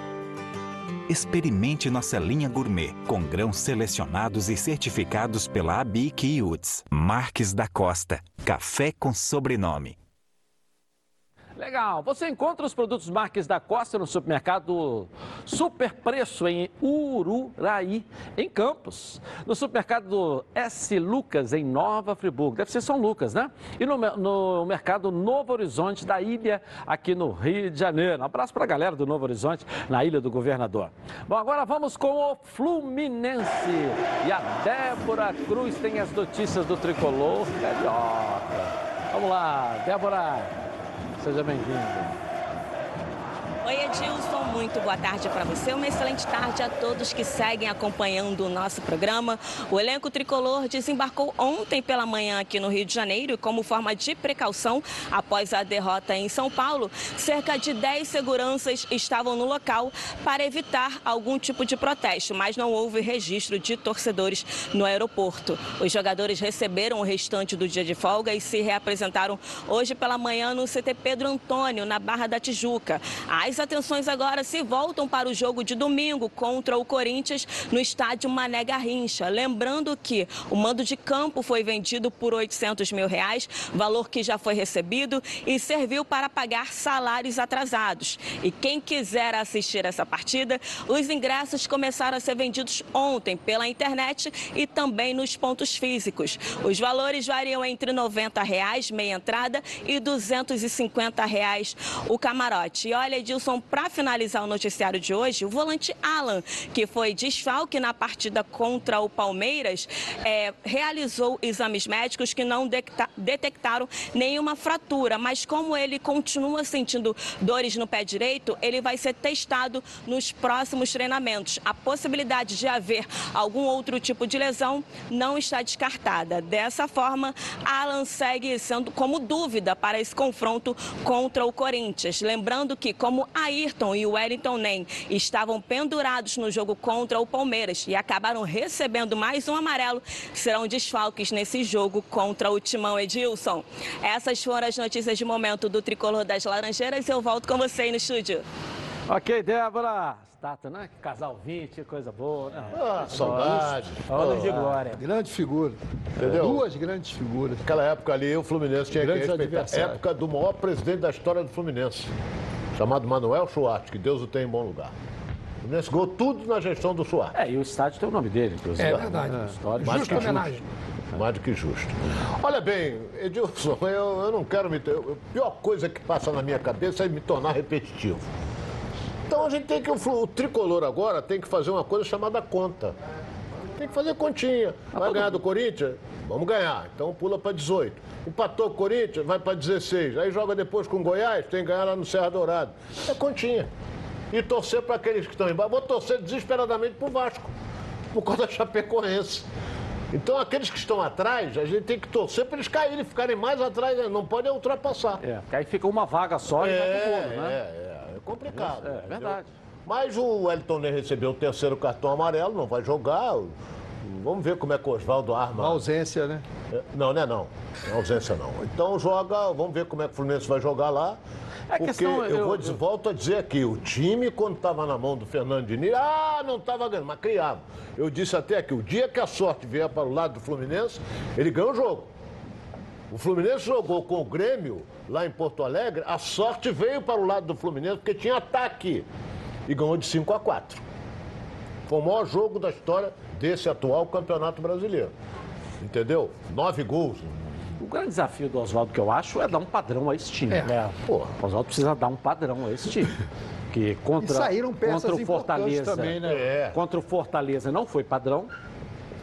Experimente nossa linha gourmet, com grãos selecionados e certificados pela ABIC e UTS. Marques da Costa. Café com sobrenome. Legal. Você encontra os produtos Marques da Costa no supermercado Super Preço em Ururaí, em Campos. No supermercado S. Lucas, em Nova Friburgo. Deve ser São Lucas, né? E no, no mercado Novo Horizonte da Ilha, aqui no Rio de Janeiro. Um abraço para a galera do Novo Horizonte, na Ilha do Governador. Bom, agora vamos com o Fluminense. E a Débora Cruz tem as notícias do tricolor carioca. Vamos lá, Débora. Seja bem-vindo. Oi, Edilson, muito boa tarde para você. Uma excelente tarde a todos que seguem acompanhando o nosso programa. O elenco tricolor desembarcou ontem pela manhã aqui no Rio de Janeiro como forma de precaução, após a derrota em São Paulo, cerca de 10 seguranças estavam no local para evitar algum tipo de protesto, mas não houve registro de torcedores no aeroporto. Os jogadores receberam o restante do dia de folga e se reapresentaram hoje pela manhã no CT Pedro Antônio, na Barra da Tijuca. As atenções agora se voltam para o jogo de domingo contra o Corinthians no estádio Mané Garrincha. Lembrando que o mando de campo foi vendido por 800 mil reais, valor que já foi recebido e serviu para pagar salários atrasados. E quem quiser assistir essa partida, os ingressos começaram a ser vendidos ontem pela internet e também nos pontos físicos. Os valores variam entre 90 reais, meia entrada, e 250 reais o camarote. E olha, Edilson, para finalizar o noticiário de hoje, o volante Alan, que foi desfalque na partida contra o Palmeiras, é, realizou exames médicos que não detecta- detectaram nenhuma fratura, mas como ele continua sentindo dores no pé direito, ele vai ser testado nos próximos treinamentos. A possibilidade de haver algum outro tipo de lesão não está descartada. Dessa forma, Alan segue sendo como dúvida para esse confronto contra o Corinthians. Lembrando que, como Ayrton e o Wellington Nem estavam pendurados no jogo contra o Palmeiras e acabaram recebendo mais um amarelo, serão desfalques nesse jogo contra o Timão Edilson. Essas foram as notícias de momento do Tricolor das Laranjeiras. Eu volto com você aí no estúdio. Ok, Débora. Né? Casal 20, coisa boa, né? Ah, saudade. Anos de glória. Grande figura. Entendeu? Duas grandes figuras. Naquela época ali, o Fluminense tinha que Grandes respeitar. adversários. época do maior presidente da história do Fluminense, chamado Manuel Schwartz, que Deus o tenha em bom lugar. O Fluminense ganhou tudo na gestão do Schwartz. É, e o estádio tem o nome dele, inclusive. É verdade. Mais Justa que justo. homenagem. Mais do que justo. Olha bem, Edilson, eu, eu não quero me. A pior coisa que passa na minha cabeça é me tornar repetitivo. Então a gente tem que. O, tricolor agora tem que fazer uma coisa chamada conta. Tem que fazer continha. Vai ganhar do Corinthians? Vamos ganhar. Então pula para 18. Empatou o Corinthians, vai para 16. Aí joga depois com o Goiás, tem que ganhar lá no Serra Dourado. É continha. E torcer para aqueles que estão embaixo. Vou torcer desesperadamente para o Vasco, por causa da Chapecoense. Então aqueles que estão atrás, a gente tem que torcer para eles caírem, ficarem mais atrás, né? não podem ultrapassar. É, porque aí fica uma vaga só e vai pro É, né? é, é, é complicado. É, entendeu? verdade. Mas o Wellington nem recebeu o terceiro cartão amarelo, não vai jogar. Vamos ver como é que o Oswaldo arma. Uma ausência, né? É, Não, não é não. Não é ausência não. Então joga, vamos ver como é que o Fluminense vai jogar lá. É porque questão, eu, eu- vou dizer- volto a dizer aqui, o time quando estava na mão do Fernando Diniz, ah, não estava ganhando, mas criava. Eu disse até aqui, o dia que a sorte vier para o lado do Fluminense, ele ganha o jogo. O Fluminense jogou com o Grêmio lá em Porto Alegre, a sorte veio para o lado do Fluminense porque tinha ataque e ganhou de 5 a 4. Foi o maior jogo da história desse atual Campeonato Brasileiro. Entendeu? Nove gols. O grande desafio do Oswaldo que eu acho é dar um padrão a esse time. É. Pô, o Oswaldo precisa dar um padrão a esse time. Que contra, E saíram peças contra o Fortaleza, também, né? É. contra o Fortaleza não foi padrão,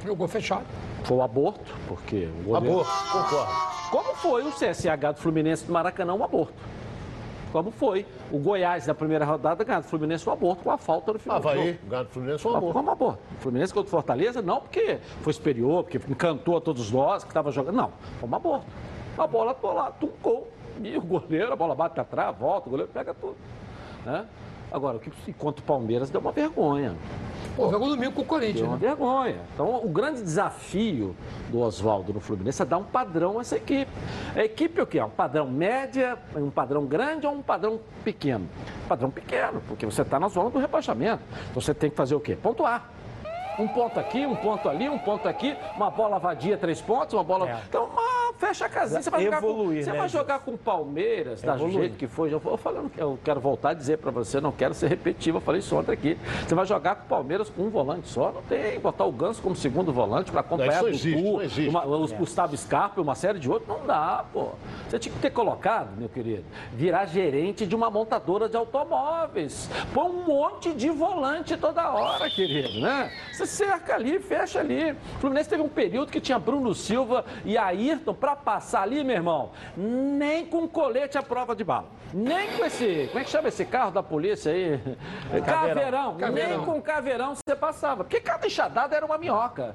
Jogou fechado. Foi o aborto, porque o goleiro... Aborto, concordo. Como foi o CSH do Fluminense do Maracanã, um aborto. Como foi o Goiás na primeira rodada ganhando o Fluminense um aborto com a falta no final. Havaí, ganho do Fluminense, um amor. Como aborto. O Fluminense contra o Fortaleza, não porque foi superior, porque encantou a todos nós que estava jogando. Não, foi um aborto. A bola lá, tuncou. E o goleiro, a bola bate atrás, volta, o goleiro pega tudo. Né? Agora, o que contra o Palmeiras deu uma vergonha. Pô, jogou domingo com o Deu Corinthians, uma né? vergonha. Então, o grande desafio do Oswaldo no Fluminense é dar um padrão a essa equipe. A equipe é o quê? É um padrão média, um padrão grande ou um padrão pequeno? Padrão pequeno, porque você está na zona do rebaixamento. Então, você tem que fazer o quê? Pontuar. Um ponto aqui, um ponto ali, um ponto aqui, uma bola vadia, três pontos, uma bola. É. Então, uma- fecha a casinha. Você vai jogar, com, Evoluir, você né, vai jogar com o Palmeiras, da Evoluir. jeito que foi. Eu, falando, eu quero voltar a dizer para você, não quero ser repetitivo, eu falei isso ontem aqui. Você vai jogar com o Palmeiras com um volante só, não tem. Botar o Ganso como segundo volante para acompanhar Não, o existe, Dudu, não existe. uma- os Gustavo Scarpa, uma série de outros, não dá, pô. Você tinha que ter colocado, meu querido, virar gerente de uma montadora de automóveis. Põe um monte de volante toda hora, querido, né? Você cerca ali, fecha ali. O Fluminense teve um período que tinha Bruno Silva e Ayrton para passar ali, meu irmão, nem com colete à prova de bala. Nem com esse, como é que chama esse carro da polícia aí? Caveirão. Nem com caveirão você passava. Porque cada enxadada era uma minhoca.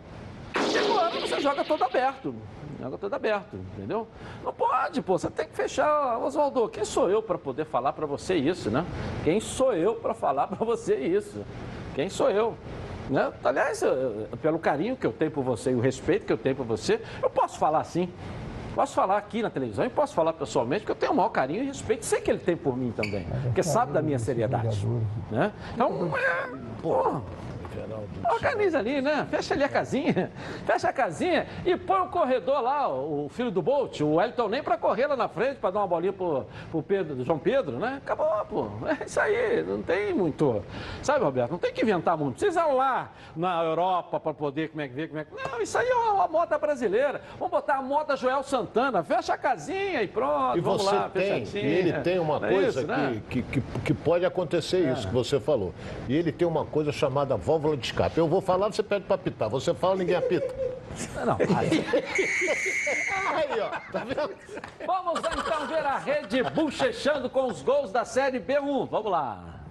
Chegou ano, você joga todo aberto. Joga todo aberto, entendeu? Não pode, pô. Você tem que fechar. Oswaldo, quem sou eu para poder falar para você isso, né? Quem sou eu para falar para você isso? Quem sou eu? Né? Aliás, eu- pelo carinho que eu tenho por você e o respeito que eu tenho por você, eu posso falar assim. Posso falar aqui na televisão e posso falar pessoalmente, porque eu tenho o maior carinho e respeito. Sei que ele tem por mim também, porque sabe da minha seriedade. Né? Então, é, porra, Organiza ali, né? Fecha ali a casinha. Fecha a casinha e põe o corredor lá, o filho do Bolt, o Wellington nem pra correr lá na frente, pra dar uma bolinha pro, pro Pedro, João Pedro, né? Acabou, pô. É isso aí, não tem muito. Sabe, Roberto? Não tem que inventar muito. Precisa lá na Europa pra poder como é que ver, como é que. Não, isso aí é uma moda brasileira. Vamos botar a moda Joel Santana. Fecha a casinha e pronto. E vamos você lá, tem, e ele tem uma é coisa isso, né? que, que, que, que pode acontecer isso que você falou. E ele tem uma coisa chamada válvula de escape. Eu vou falar, você pede para apitar. Você fala, ninguém apita. Não, aí- Aí, ó, tá vendo? Vamos então ver a rede bochechando com os gols da Série B1. Vamos lá.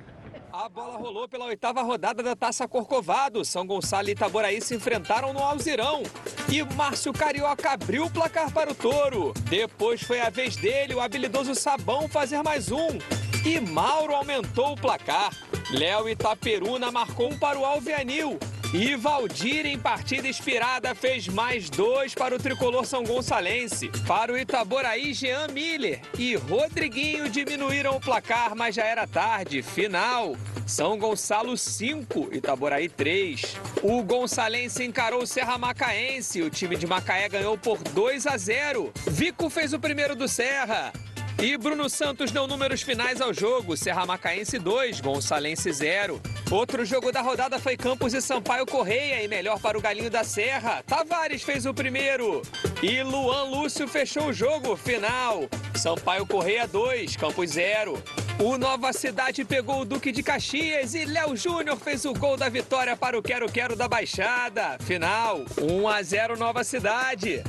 A bola rolou pela oitava rodada da Taça Corcovado. São Gonçalo e Itaboraí se enfrentaram no Alzirão. E Márcio Carioca abriu o placar para o Touro. Depois foi a vez dele, o habilidoso Sabão, fazer mais um. E Mauro aumentou o placar. Léo Itaperuna marcou um para o Alvianil. E Valdir, em partida inspirada, fez mais dois para o tricolor São Gonçalense. Para o Itaboraí, Jean Miller e Rodriguinho diminuíram o placar, mas já era tarde. Final. São Gonçalo 5, Itaboraí 3. O Gonçalense encarou o Serra Macaense. O time de Macaé ganhou por 2 a 0. Vico fez o primeiro do Serra. E Bruno Santos deu números finais ao jogo. Serra Macaense 2, Gonçalense 0. Outro jogo da rodada foi Campos e Sampaio Correia. E melhor para o Galinho da Serra. Tavares fez o primeiro. E Luan Lúcio fechou o jogo. Final. Sampaio Correia 2, Campos 0. O Nova Cidade pegou o Duque de Caxias e Léo Júnior fez o gol da vitória para o Quero Quero da Baixada. Final. 1 a 0 Nova Cidade.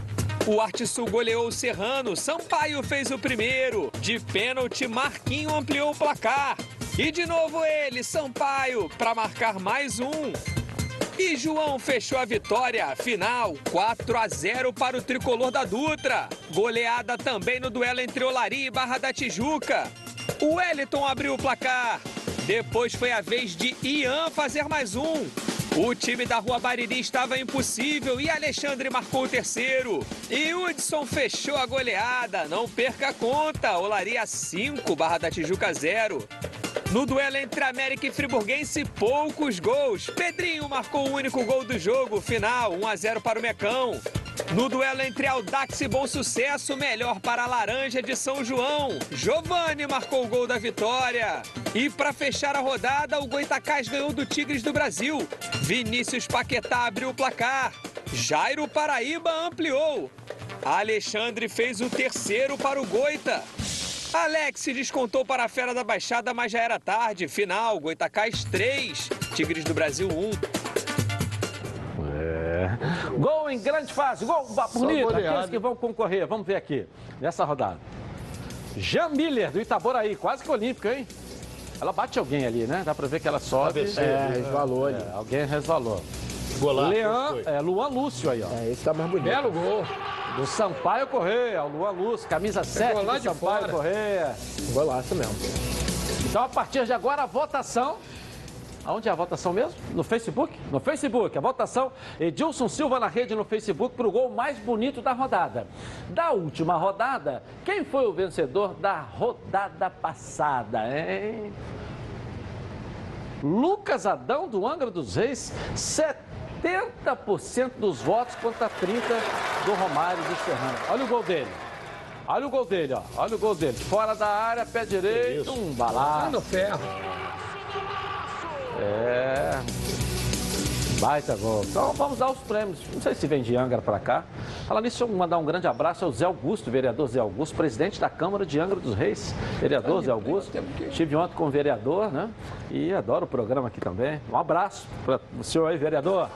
O Arte Sul goleou o Serrano, Sampaio fez o primeiro. De pênalti, Marquinho ampliou o placar. E de novo ele, Sampaio, para marcar mais um. E João fechou a vitória. Final 4 a 0 para o tricolor da Dutra. Goleada também no duelo entre Olaria e Barra da Tijuca. O Wellington abriu o placar. Depois foi a vez de Ian fazer mais um. O time da Rua Bariri estava impossível e Alexandre marcou o terceiro. E Hudson fechou a goleada. Não perca a conta. Olaria 5, Barra da Tijuca 0. No duelo entre América e Friburguense, poucos gols. Pedrinho marcou o único gol do jogo, final 1 a 0 para o Mecão. No duelo entre Aldax e Bom Sucesso, melhor para a Laranja de São João. Giovanni marcou o gol da vitória. E para fechar a rodada, o Goitacás ganhou do Tigres do Brasil. Vinícius Paquetá abriu o placar. Jairo Paraíba ampliou. Alexandre fez o terceiro para o Goita. Alex descontou para a Fera da Baixada, mas já era tarde. Final, Goitacás 3, Tigres do Brasil 1. É. Gol em grande fase, gol bonito. Aqueles que vão concorrer, vamos ver aqui, nessa rodada. Jean Miller, do Itaboraí, quase que olímpica, hein? Ela bate alguém ali, né? Dá pra ver que ela sobe. ABC, É, resvalou ali. É, alguém resvalou. Golaço, Leão, é, Luan Lúcio aí, ó. É, esse tá mais bonito. Belo gol. Do Sampaio Correia, o Luan Lúcio, camisa 7 lá do de Sampaio fora. Correia. Golaço mesmo. Então, a partir de agora, a votação. Aonde é a votação mesmo? No Facebook? No Facebook, a votação. Edilson Silva na rede no Facebook para o gol mais bonito da rodada. Da última rodada, quem foi o vencedor da rodada passada, hein? Lucas Adão do Angra dos Reis, 70% dos votos contra 30% do Romário do Serrano. Olha o gol dele. Olha o gol dele, ó. Olha o gol dele. Fora da área, pé direito, um Tá balaço. no ferro. É. Baita gol. Então vamos dar os prêmios. Não sei se vem de Angra para cá. Falar nisso, eu mandar um grande abraço ao Zé Augusto, vereador Zé Augusto, presidente da Câmara de Angra dos Reis. Vereador Zé Augusto. Estive ontem com o vereador, né? E adoro o programa aqui também. Um abraço para o senhor aí, vereador.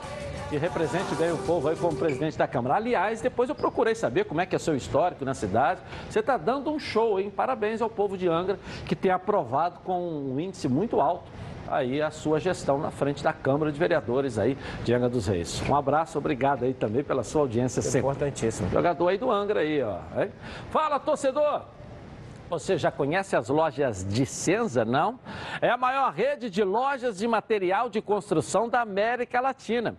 Que represente bem o povo aí como presidente da Câmara. Aliás, depois eu procurei saber como é que é seu histórico na cidade. Você está dando um show, hein? Parabéns ao povo de Angra, que tem aprovado com um índice muito alto aí a sua gestão na frente da Câmara de Vereadores aí de Angra dos Reis. Um abraço, obrigado aí também pela sua audiência sempre. Importantíssimo. Jogador aí do Angra aí, ó. hein? Fala, torcedor! Você já conhece as lojas de Senza, não? É a maior rede de lojas de material de construção da América Latina.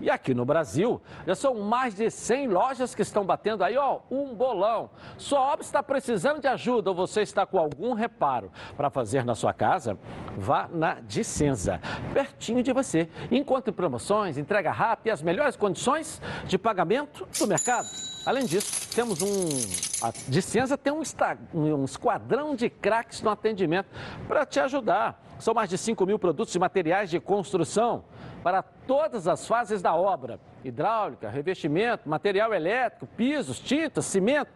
E aqui no Brasil, já são mais de 100 lojas que estão batendo aí, ó, um bolão. Sua obra está precisando de ajuda ou você está com algum reparo para fazer na sua casa? Vá na de Senza, pertinho de você. Encontre promoções, entrega rápida e as melhores condições de pagamento do mercado. Além disso, temos um. A Dicenza tem um, esta- um esquadrão de craques no atendimento para te ajudar. São mais de 5 mil produtos e materiais de construção para todas as fases da obra: hidráulica, revestimento, material elétrico, pisos, tintas, cimento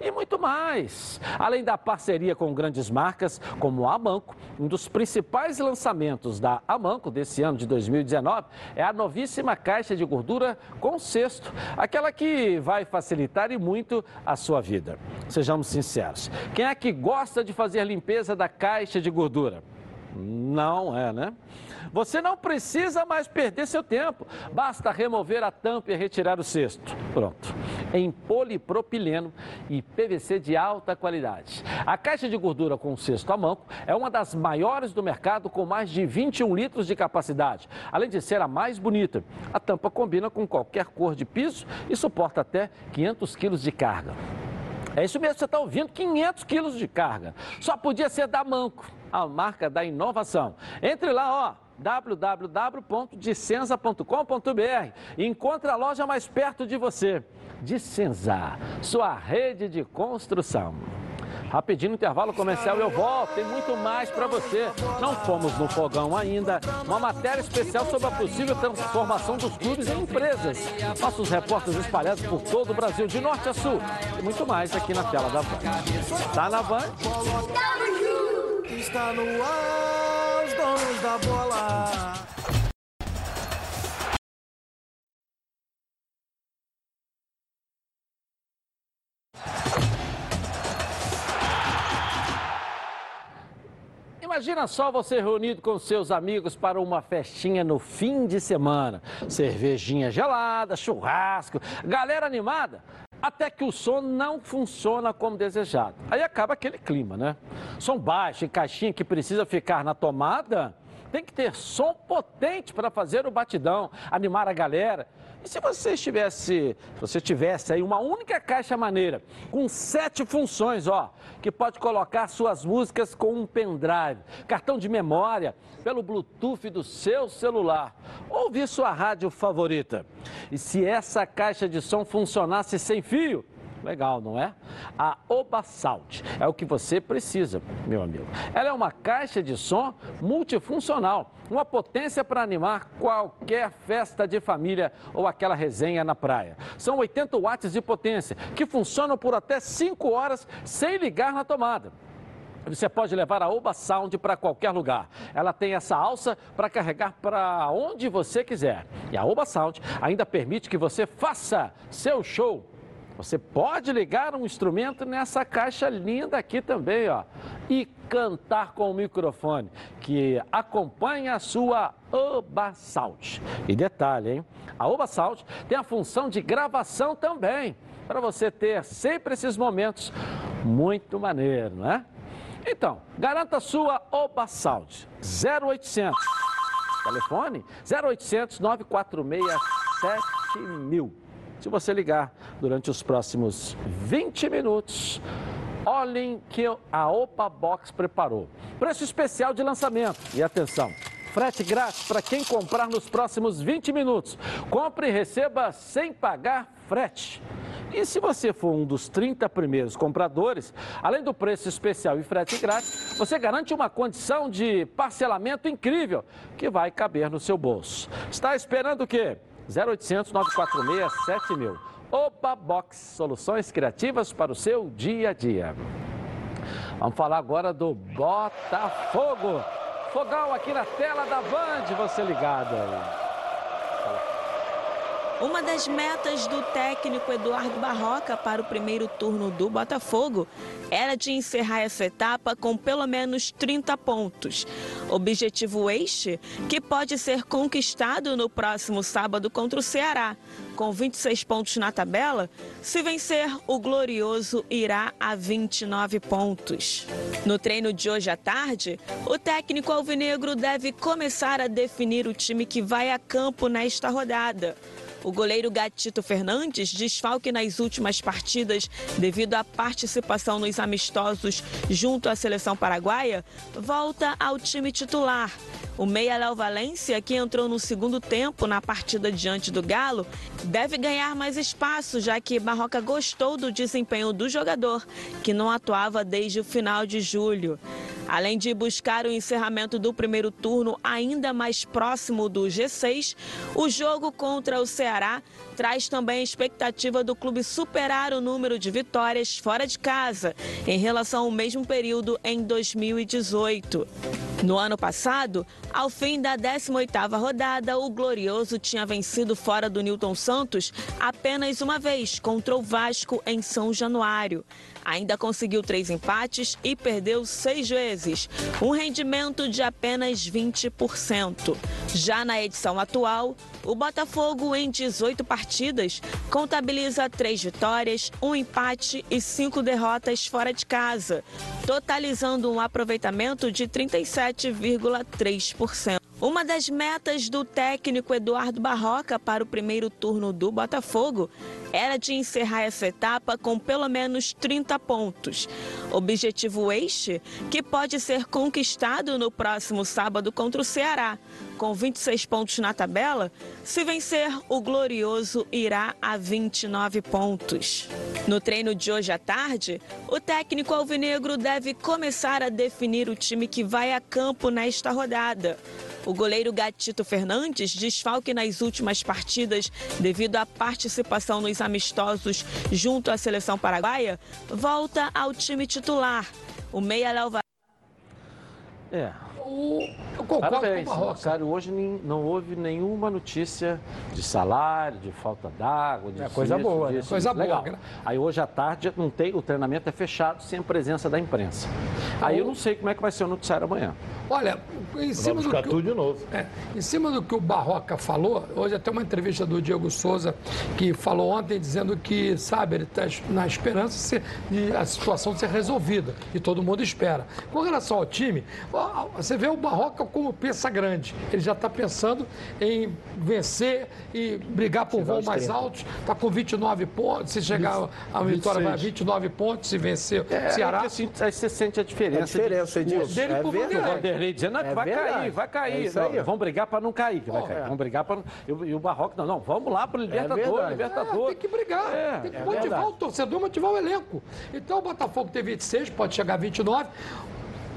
e muito mais. Além da parceria com grandes marcas como a Amanco, um dos principais lançamentos da Amanco desse ano de 2019 é a novíssima caixa de gordura com cesto, aquela que vai facilitar e muito a sua vida. Sejamos sinceros, quem é que gosta de fazer limpeza da caixa de gordura? Não é, né? Você não precisa mais perder seu tempo. Basta remover a tampa e retirar o cesto. Pronto. Em polipropileno e PVC de alta qualidade. A caixa de gordura com cesto a manco é uma das maiores do mercado com mais de 21 litros de capacidade. Além de ser a mais bonita, a tampa combina com qualquer cor de piso e suporta até 500 quilos de carga. É isso mesmo, você está ouvindo, 500 quilos de carga. Só podia ser da Manco, a marca da inovação. Entre lá, ó www.dicenza.com.br e encontre a loja mais perto de você. Dicenza, sua rede de construção. Rapidinho, intervalo comercial, eu volto. Tem muito mais para você. Não fomos no fogão ainda. Uma matéria especial sobre a possível transformação dos clubes em empresas. Nossos repórteres espalhados por todo o Brasil, de norte a sul. E muito mais aqui na tela da Van. Tá na Van? Está no ar, os donos da bola. Imagina só você reunido com seus amigos para uma festinha no fim de semana. Cervejinha gelada, churrasco, galera animada. Até que o som não funciona como desejado. Aí acaba aquele clima, né? Som baixo e caixinha que precisa ficar na tomada. tem que ter som potente para fazer o batidão, animar a galera. E se você estivesse, se você tivesse aí uma única caixa maneira, com sete funções, ó, que pode colocar suas músicas com um pendrive, cartão de memória, pelo Bluetooth do seu celular, ouvir sua rádio favorita. E se essa caixa de som funcionasse sem fio, Legal, não é? A Obasalt é o que você precisa, meu amigo. Ela é uma caixa de som multifuncional, uma potência para animar qualquer festa de família ou aquela resenha na praia. São 80 watts de potência que funcionam por até 5 horas sem ligar na tomada. Você pode levar a Oba Sound para qualquer lugar. Ela tem essa alça para carregar para onde você quiser. E a Oba Sound ainda permite que você faça seu show você pode ligar um instrumento nessa caixa linda aqui também, ó, e cantar com o microfone que acompanha a sua Oba. E detalhe, hein? A Oba tem a função de gravação também, para você ter sempre esses momentos muito maneiro, né? Então, garanta a sua Oba Sound 0800 telefone 0800 946 7000 se você ligar durante os próximos 20 minutos, olhem que a Opa Box preparou. Preço especial de lançamento. E atenção, frete grátis para quem comprar nos próximos 20 minutos. Compre e receba sem pagar frete. E se você for um dos 30 primeiros compradores, além do preço especial e frete grátis, você garante uma condição de parcelamento incrível que vai caber no seu bolso. Está esperando o quê? 0800 946 7000. Opa Box, soluções criativas para o seu dia a dia. Vamos falar agora do Botafogo. Fogão aqui na tela da Band, você ligado aí. Uma das metas do técnico Eduardo Barroca para o primeiro turno do Botafogo era de encerrar essa etapa com pelo menos 30 pontos. Objetivo este que pode ser conquistado no próximo sábado contra o Ceará. Com 26 pontos na tabela, se vencer, o Glorioso irá a 29 pontos. No treino de hoje à tarde, o técnico alvinegro deve começar a definir o time que vai a campo nesta rodada. O goleiro Gatito Fernandes, desfalque nas últimas partidas devido à participação nos amistosos junto à seleção paraguaia, volta ao time titular. O meia Léo Valência, que entrou no segundo tempo na partida diante do Galo, deve ganhar mais espaço, já que Barroca gostou do desempenho do jogador, que não atuava desde o final de julho. Além de buscar o encerramento do primeiro turno ainda mais próximo do G6, o jogo contra o Ceará traz também a expectativa do clube superar o número de vitórias fora de casa em relação ao mesmo período em 2018. No ano passado, ao fim da 18ª rodada, o Glorioso tinha vencido fora do Newton Santos apenas uma vez contra o Vasco em São Januário. Ainda conseguiu três empates e perdeu seis vezes, um rendimento de apenas 20%. Já na edição atual, o Botafogo, em 18 partidas, contabiliza três vitórias, um empate e cinco derrotas fora de casa, totalizando um aproveitamento de 37,3%. Uma das metas do técnico Eduardo Barroca para o primeiro turno do Botafogo era de encerrar essa etapa com pelo menos 30 pontos. Objetivo este que pode ser conquistado no próximo sábado contra o Ceará. Com 26 pontos na tabela, se vencer, o Glorioso irá a 29 pontos. No treino de hoje à tarde, o técnico alvinegro deve começar a definir o time que vai a campo nesta rodada. O goleiro Gatito Fernandes, desfalque nas últimas partidas devido à participação nos amistosos junto à seleção paraguaia, volta ao time titular. O meia Léo É, O, eu concordo Parabéns, com o Barroca. Mário. Hoje nem- não houve nenhuma notícia de salário, de falta d'água, de É coisa disso, boa, né? disso, Coisa disso. boa, Legal. Aí hoje à tarde não tem, o treinamento é fechado sem a presença da imprensa. Aí eu não sei como é que vai ser o noticiário amanhã. Olha, em cima do que o- tudo de novo. É, em cima do que o Barroca falou, hoje até uma entrevista do Diego Souza, que falou ontem dizendo que, sabe, ele está na esperança de, ser- de a situação ser resolvida, e todo mundo espera. Com relação ao time, você vê o Barroca como pensa grande. Ele já está pensando em vencer e brigar por voos mais 30. altos. Está com 29 pontos. Se chegar a vitória, vai 29 pontos. Se vencer o Ceará. É, assim, aí você sente a diferença. A diferença, de, Edilson. dele É pro verdade. O Vanderlei. Vanderlei dizendo "Não, que É vai verdade. cair, vai É cair. isso aí. Não, vamos brigar para não cair, que vai cair. é. Vamos brigar para. E, o- e o Barroco, não, não, vamos lá para o Libertador, verdade. Libertador. É, tem que brigar, É, tem que é motivar verdade. o torcedor, motivar o elenco. Então o Botafogo tem 26, pode chegar a 29.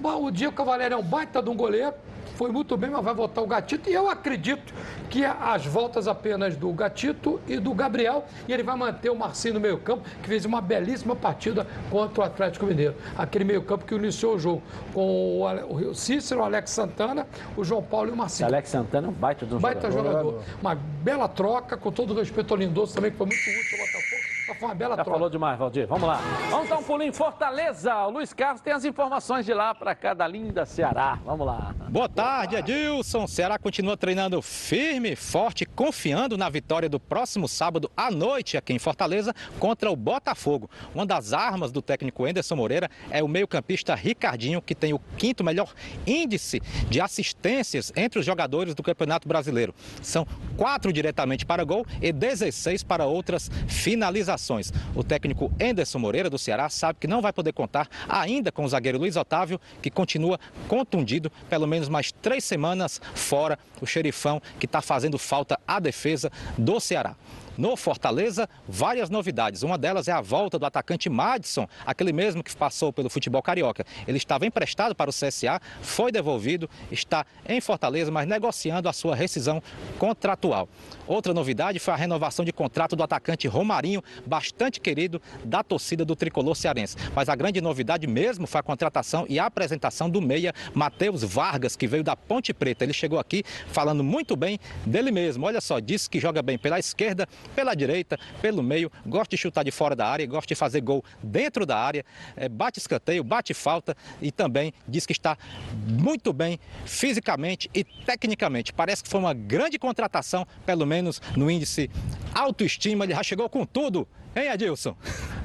O Diego Cavaleiro é um baita de um goleiro, foi muito bem, mas vai voltar o Gatito. E eu acredito que as voltas apenas do Gatito e do Gabriel, e ele vai manter o Marcinho no meio-campo, que fez uma belíssima partida contra o Atlético Mineiro. Aquele meio-campo que iniciou o jogo com o Cícero, o Alex Santana, o João Paulo e o Marcinho. Alex Santana é um baita de um Baita jogador. jogador. Uma bela troca, com todo o respeito ao Lindoso também, que foi muito útil ao Botafogo. Foi uma bela Já troca. falou demais, Valdir. Vamos lá. Vamos dar um pulinho em Fortaleza. O Luiz Carlos tem as informações de lá para cada linda Ceará. Vamos lá. Boa tarde, Edilson. Ceará continua treinando firme, forte, confiando na vitória do próximo sábado à noite aqui em Fortaleza contra o Botafogo. Uma das armas do técnico Enderson Moreira é o meio-campista Ricardinho, que tem o quinto melhor índice de assistências entre os jogadores do Campeonato Brasileiro. São quatro diretamente para gol e 16 para outras finalizações. O técnico Enderson Moreira do Ceará sabe que não vai poder contar ainda com o zagueiro Luiz Otávio, que continua contundido pelo menos mais três semanas fora, o xerifão que está fazendo falta à defesa do Ceará. No Fortaleza, várias novidades. Uma delas é a volta do atacante Madison, aquele mesmo que passou pelo futebol carioca. Ele estava emprestado para o CSA, foi devolvido, está em Fortaleza, mas negociando a sua rescisão contratual. Outra novidade foi a renovação de contrato do atacante Romarinho, bastante querido da torcida do tricolor cearense. Mas a grande novidade mesmo foi a contratação e a apresentação do meia Matheus Vargas, que veio da Ponte Preta. Ele chegou aqui falando muito bem dele mesmo. Olha só, disse que joga bem pela esquerda, pela direita, pelo meio, gosta de chutar de fora da área, gosta de fazer gol dentro da área, eh, bate escanteio, bate falta e também diz que está muito bem fisicamente e tecnicamente. Parece que foi uma grande contratação, pelo menos no índice autoestima, ele já chegou com tudo. Hein, Adilson?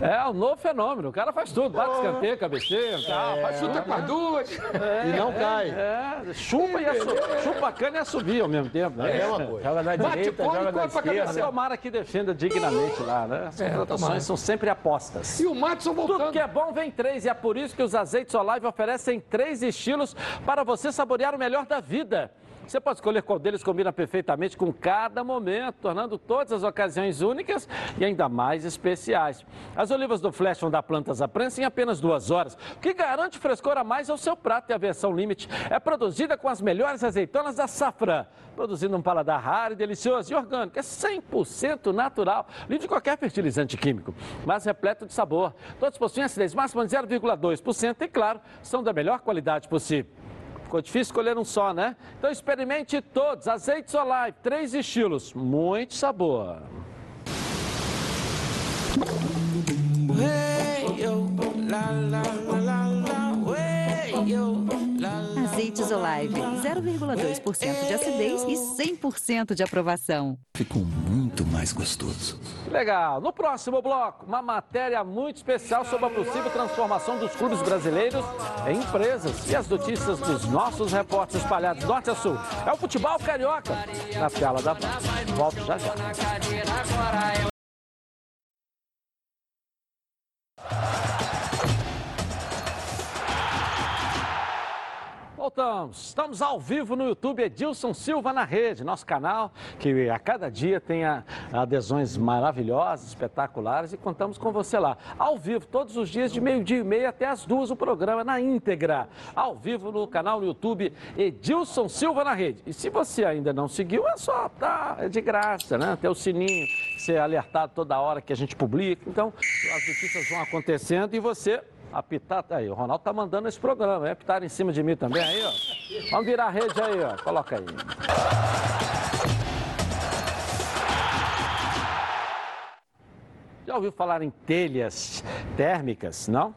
É o novo fenômeno. O cara faz tudo. Bate escanteio, cabeceio, tal, faz. Chuta com as duas. E não cai. É, chupa, e assu... chupa a cana e assovia ao mesmo tempo. Né? É a mesma coisa. Joga na Bate direita, e joga na corre pra cabeça. esquerda. Tomara que defenda dignamente lá, né? As É, contratações são sempre apostas. E o Tudo voltando. que é bom vem três e é por isso que os azeites Olive oferecem três estilos para você saborear o melhor da vida. Você pode escolher qual deles combina perfeitamente com cada momento, tornando todas as ocasiões únicas e ainda mais especiais. As olivas do Flash vão dar plantas à prensa em apenas duas horas, o que garante frescor a mais ao seu prato e a versão Limite é produzida com as melhores azeitonas da Safran, produzindo um paladar raro e delicioso e orgânico. É 100% natural, livre de qualquer fertilizante químico, mas repleto de sabor. Todos possuem acidez máxima de 0,2% e, claro, são da melhor qualidade possível. Ficou difícil escolher um só, né? Então experimente todos. Azeites Olive, três estilos, muito sabor. Azeites Olive, 0,2% de acidez e 100% de aprovação. Ficou muito mais gostoso. Legal. No próximo bloco, uma matéria muito especial sobre a possível transformação dos clubes brasileiros em empresas e as notícias dos nossos repórteres espalhados norte a sul. É o futebol carioca na tela da Band. Volto já já. Voltamos. Estamos ao vivo no YouTube Edilson Silva na Rede, nosso canal que a cada dia tem adesões maravilhosas, espetaculares e contamos com você lá. Ao vivo, todos os dias de meio-dia e meia até as duas o programa na íntegra. Ao vivo no canal no YouTube Edilson Silva na Rede. E se você ainda não seguiu, é só, tá, é de graça, né? Tem o sininho, ser alertado toda hora que a gente publica. Então, as notícias vão acontecendo e você Apitar, aí, o Ronaldo tá mandando esse programa, é apitar em cima de mim também aí, ó. Vamos virar a rede aí, ó. Coloca aí. Já ouviu falar em telhas térmicas, não?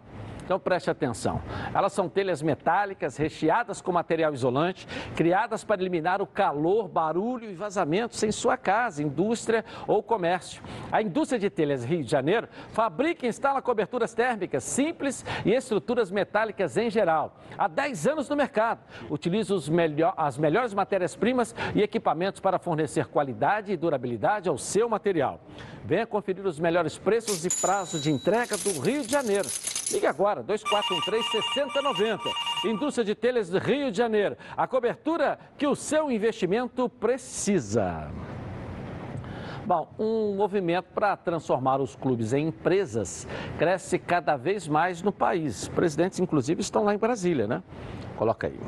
Então preste atenção. Elas são telhas metálicas recheadas com material isolante, criadas para eliminar o calor, barulho e vazamentos em sua casa, indústria ou comércio. A indústria de telhas Rio de Janeiro fabrica e instala coberturas térmicas simples e estruturas metálicas em geral. Há 10 anos no mercado. Utiliza melhor, as melhores matérias-primas e equipamentos para fornecer qualidade e durabilidade ao seu material. Venha conferir os melhores preços e prazos de entrega do Rio de Janeiro. Ligue agora, 2413-6090. Indústria de Telhas Rio de Janeiro. A cobertura que o seu investimento precisa. Bom, um movimento para transformar os clubes em empresas cresce cada vez mais no país. Presidentes, inclusive, estão lá em Brasília, né? Coloca aí.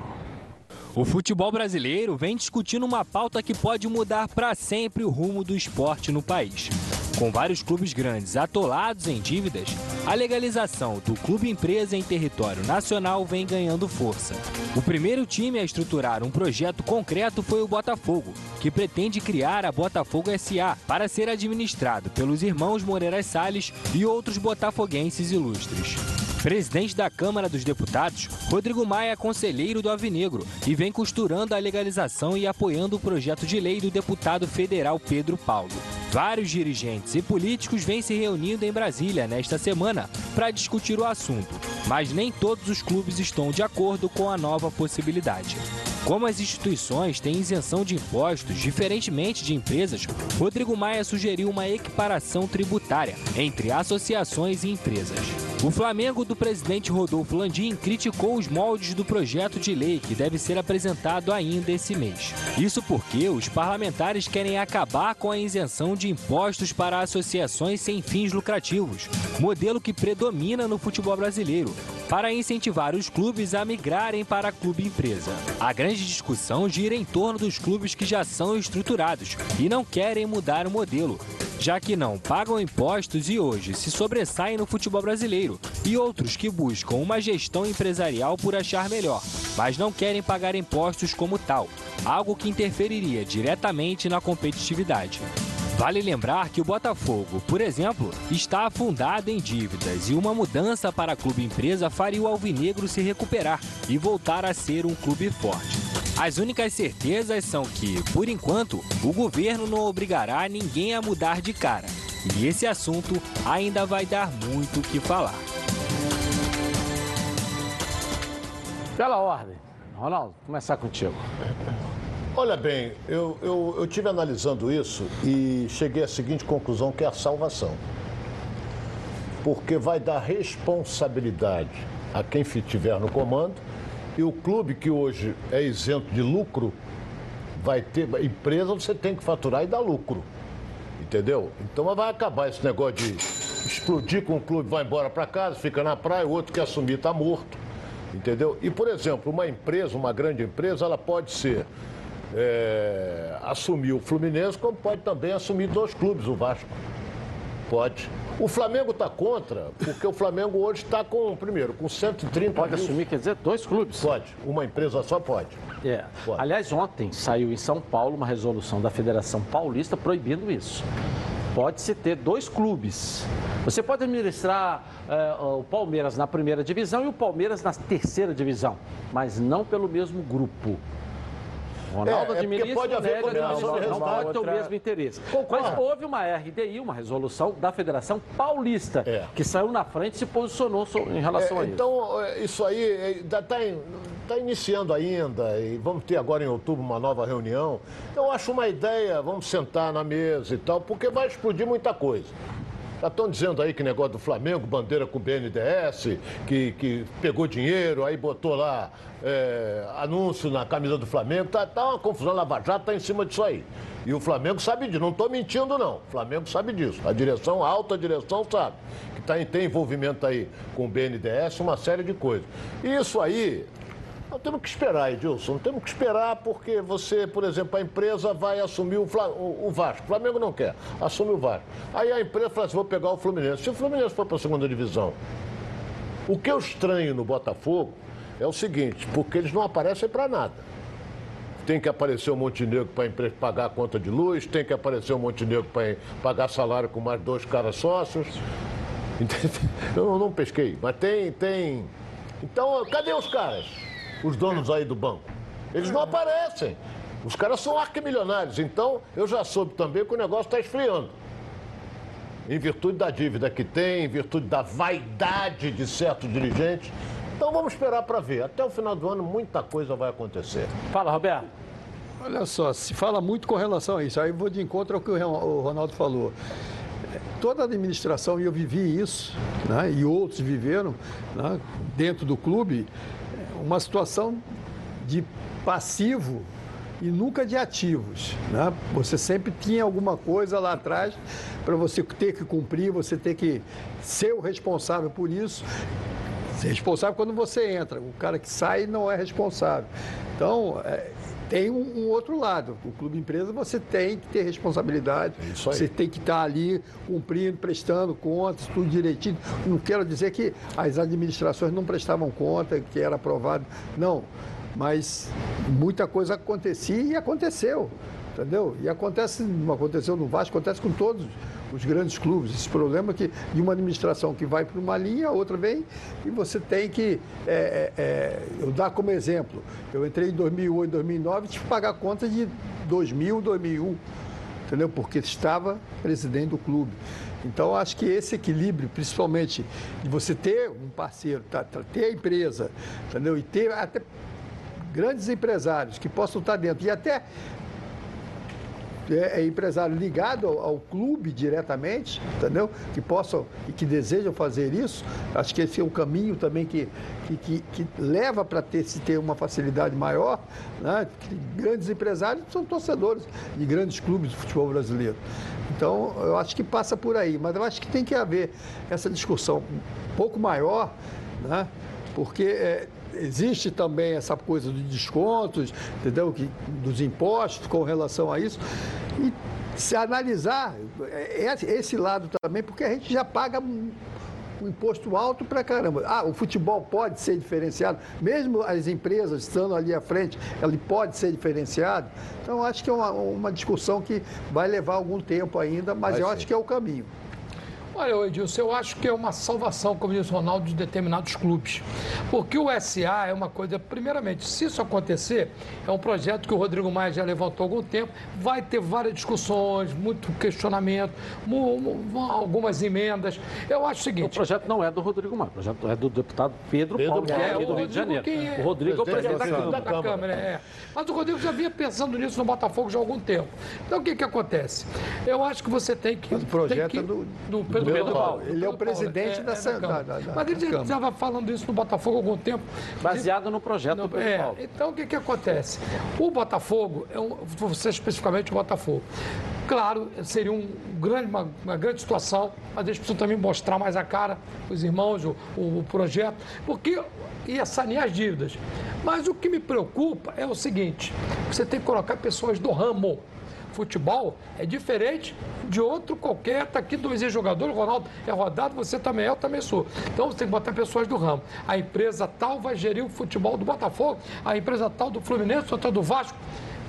O futebol brasileiro vem discutindo uma pauta que pode mudar para sempre o rumo do esporte no país. Com vários clubes grandes atolados em dívidas, a legalização do clube empresa em território nacional vem ganhando força. O primeiro time a estruturar um projeto concreto foi o Botafogo, que pretende criar a Botafogo SA para ser administrado pelos irmãos Moreira Salles e outros botafoguenses ilustres. Presidente da Câmara dos Deputados, Rodrigo Maia é conselheiro do Avinegro e vem costurando a legalização e apoiando o projeto de lei do deputado federal Pedro Paulo. Vários dirigentes e políticos vêm se reunindo em Brasília nesta semana para discutir o assunto, mas nem todos os clubes estão de acordo com a nova possibilidade. Como as instituições têm isenção de impostos, diferentemente de empresas, Rodrigo Maia sugeriu uma equiparação tributária entre associações e empresas. O Flamengo do presidente Rodolfo Landim criticou os moldes do projeto de lei que deve ser apresentado ainda esse mês. Isso porque os parlamentares querem acabar com a isenção de impostos para associações sem fins lucrativos, modelo que predomina no futebol brasileiro, para incentivar os clubes a migrarem para a clube empresa. A grande discussão gira em torno dos clubes que já são estruturados e não querem mudar o modelo, já que não pagam impostos e hoje se sobressaem no futebol brasileiro, e outros que buscam uma gestão empresarial por achar melhor, mas não querem pagar impostos como tal, algo que interferiria diretamente na competitividade. Vale lembrar que o Botafogo, por exemplo, está afundado em dívidas e uma mudança para clube empresa faria o Alvinegro se recuperar e voltar a ser um clube forte. As únicas certezas são que, por enquanto, o governo não obrigará ninguém a mudar de cara. E esse assunto ainda vai dar muito o que falar. Pela ordem. Ronaldo, começar contigo. Olha bem, eu, eu, eu tive analisando isso e cheguei à seguinte conclusão, que é a salvação. Porque vai dar responsabilidade a quem estiver no comando e o clube que hoje é isento de lucro vai ter. Empresa você tem que faturar e dar lucro. Entendeu? Então vai acabar esse negócio de explodir com o clube, vai embora para casa, fica na praia, o outro que assumir está morto. Entendeu? E, por exemplo, uma empresa, uma grande empresa, ela pode ser é, assumir o Fluminense, como pode também assumir dois clubes, o Vasco. Pode. O Flamengo está contra, porque o Flamengo hoje está com, primeiro, com 130 Pode mil... assumir, quer dizer, dois clubes. Pode. Uma empresa só pode. É. Aliás, ontem saiu em São Paulo uma resolução da Federação Paulista proibindo isso. Pode-se ter dois clubes. Você pode administrar é, o Palmeiras na primeira divisão e o Palmeiras na terceira divisão, mas não pelo mesmo grupo. Ronaldo É, é administra porque pode haver combinação administra, não pode ter o mesmo interesse. Concordo. Mas houve uma RDI, uma resolução da Federação Paulista, que saiu na frente e se posicionou em relação É, a isso. então, é, isso aí está iniciando ainda e vamos ter agora em outubro uma nova reunião. Eu acho uma ideia, vamos sentar na mesa e tal, porque vai explodir muita coisa. Já estão dizendo aí que negócio do Flamengo, bandeira com o BNDES, que, que pegou dinheiro, aí botou lá é, anúncio na camisa do Flamengo. Tá, tá uma confusão, Lava Jato está em cima disso aí. E o Flamengo sabe disso, não estou mentindo não. O Flamengo sabe disso. A direção, a alta direção sabe. Que tá, em- tem envolvimento aí com o BNDES, uma série de coisas. E isso aí, nós temos que esperar, Edilson. Temos que esperar porque você, por exemplo, a empresa vai assumir o, o- Vasco. O Flamengo não quer, assume o Vasco. Aí a empresa fala assim: vou pegar o Fluminense. Se o Fluminense for para a segunda divisão, o que eu estranho no Botafogo é o seguinte: porque eles não aparecem para nada. Tem que aparecer o Montenegro para pagar a conta de luz, tem que aparecer o Montenegro para pagar salário com mais dois caras sócios. Eu não pesquei, mas tem, tem. Então, cadê os caras? Os donos aí do banco? Eles não aparecem. Os caras são arquimilionários. Então, eu já soube também que o negócio está esfriando. Em virtude da dívida que tem, em virtude da vaidade de certos dirigentes. Então, vamos esperar para ver. Até o final do ano, muita coisa vai acontecer. Fala, Roberto. Olha só, se fala muito com relação a isso. Aí eu vou de encontro ao que o Ronaldo falou. Toda a administração, e eu vivi isso, né, e outros viveram, né, dentro do clube, uma situação de passivo e nunca de ativos. Né? Você sempre tinha alguma coisa lá atrás para você ter que cumprir, você ter que ser o responsável por isso. Ser responsável quando você entra. O cara que sai não é responsável. Então, é, tem um, um, outro lado. O clube empresa você tem que ter responsabilidade. É você tem que estar ali cumprindo, prestando contas, tudo direitinho. Não quero dizer que as administrações não prestavam conta, que era aprovado. Não. Mas muita coisa acontecia e aconteceu. Entendeu? E acontece, não aconteceu no Vasco, acontece com todos os grandes clubes. Esse problema que de uma administração que vai para uma linha, a outra vem, e você tem que. É, é, é eu dar como exemplo, eu entrei em 2008, 2009 e tive que pagar conta de 2000, 2001, entendeu? Porque estava presidente do clube. Então, acho que esse equilíbrio, principalmente de você ter um parceiro, tá, tá, ter a empresa, entendeu? E ter até grandes empresários que possam estar dentro e até é, é empresário ligado ao, ao, clube diretamente, entendeu? Que possam e que desejam fazer isso. Acho que esse é um caminho também que, que, que, que leva para ter, se ter uma facilidade maior. Né? Grandes empresários são torcedores de grandes clubes do futebol brasileiro. Então, eu acho que passa por aí, mas eu acho que tem que haver essa discussão um pouco maior, né? porque é, existe também essa coisa dos descontos, entendeu? Que, dos impostos com relação a isso. E se analisar é, é esse lado também, porque a gente já paga um, imposto alto para caramba. Ah, o futebol pode ser diferenciado, mesmo as empresas estando ali à frente, ele pode ser diferenciado. Então, acho que é uma, uma discussão que vai levar algum tempo ainda, mas vai eu ser. acho que é o caminho. Olha, Edilson, eu acho que é uma salvação, como diz o Ronaldo, de determinados clubes. Porque o SA é uma coisa, primeiramente, se isso acontecer, é um projeto que o Rodrigo Maia já levantou há algum tempo, vai ter várias discussões, muito questionamento, algumas emendas. Eu acho o seguinte. O projeto não é do Rodrigo Maia, o projeto é do deputado Pedro, Pedro Paulo, é, aqui do Rio de Janeiro. É? O Rodrigo é o presidente da, Câmara. Da Câmara é. Mas o Rodrigo já vinha pensando nisso no Botafogo já há algum tempo. Então o que, que acontece? Eu acho que você tem que. Mas o projeto que, é do, do Pedro do Pedro Paulo. Ele é o presidente é, dessa. É da, da, da, Mas ele já estava falando isso no Botafogo há algum tempo. Baseado no projeto no, do Pedro é, Paulo. Então, o que, que acontece? O Botafogo, é um, você especificamente o Botafogo, claro, seria um grande, uma, uma, grande situação, mas eles precisam também mostrar mais a cara, os irmãos, o, o, o projeto, porque ia sanear as dívidas. Mas o que me preocupa é o seguinte: você tem que colocar pessoas do ramo futebol é diferente de outro qualquer. Está aqui dois ex-jogadores, o Ronaldo é rodado, você também é, eu também sou. Então você tem que botar pessoas do ramo. A empresa tal vai gerir o futebol do Botafogo, a empresa tal do Fluminense, outra do Vasco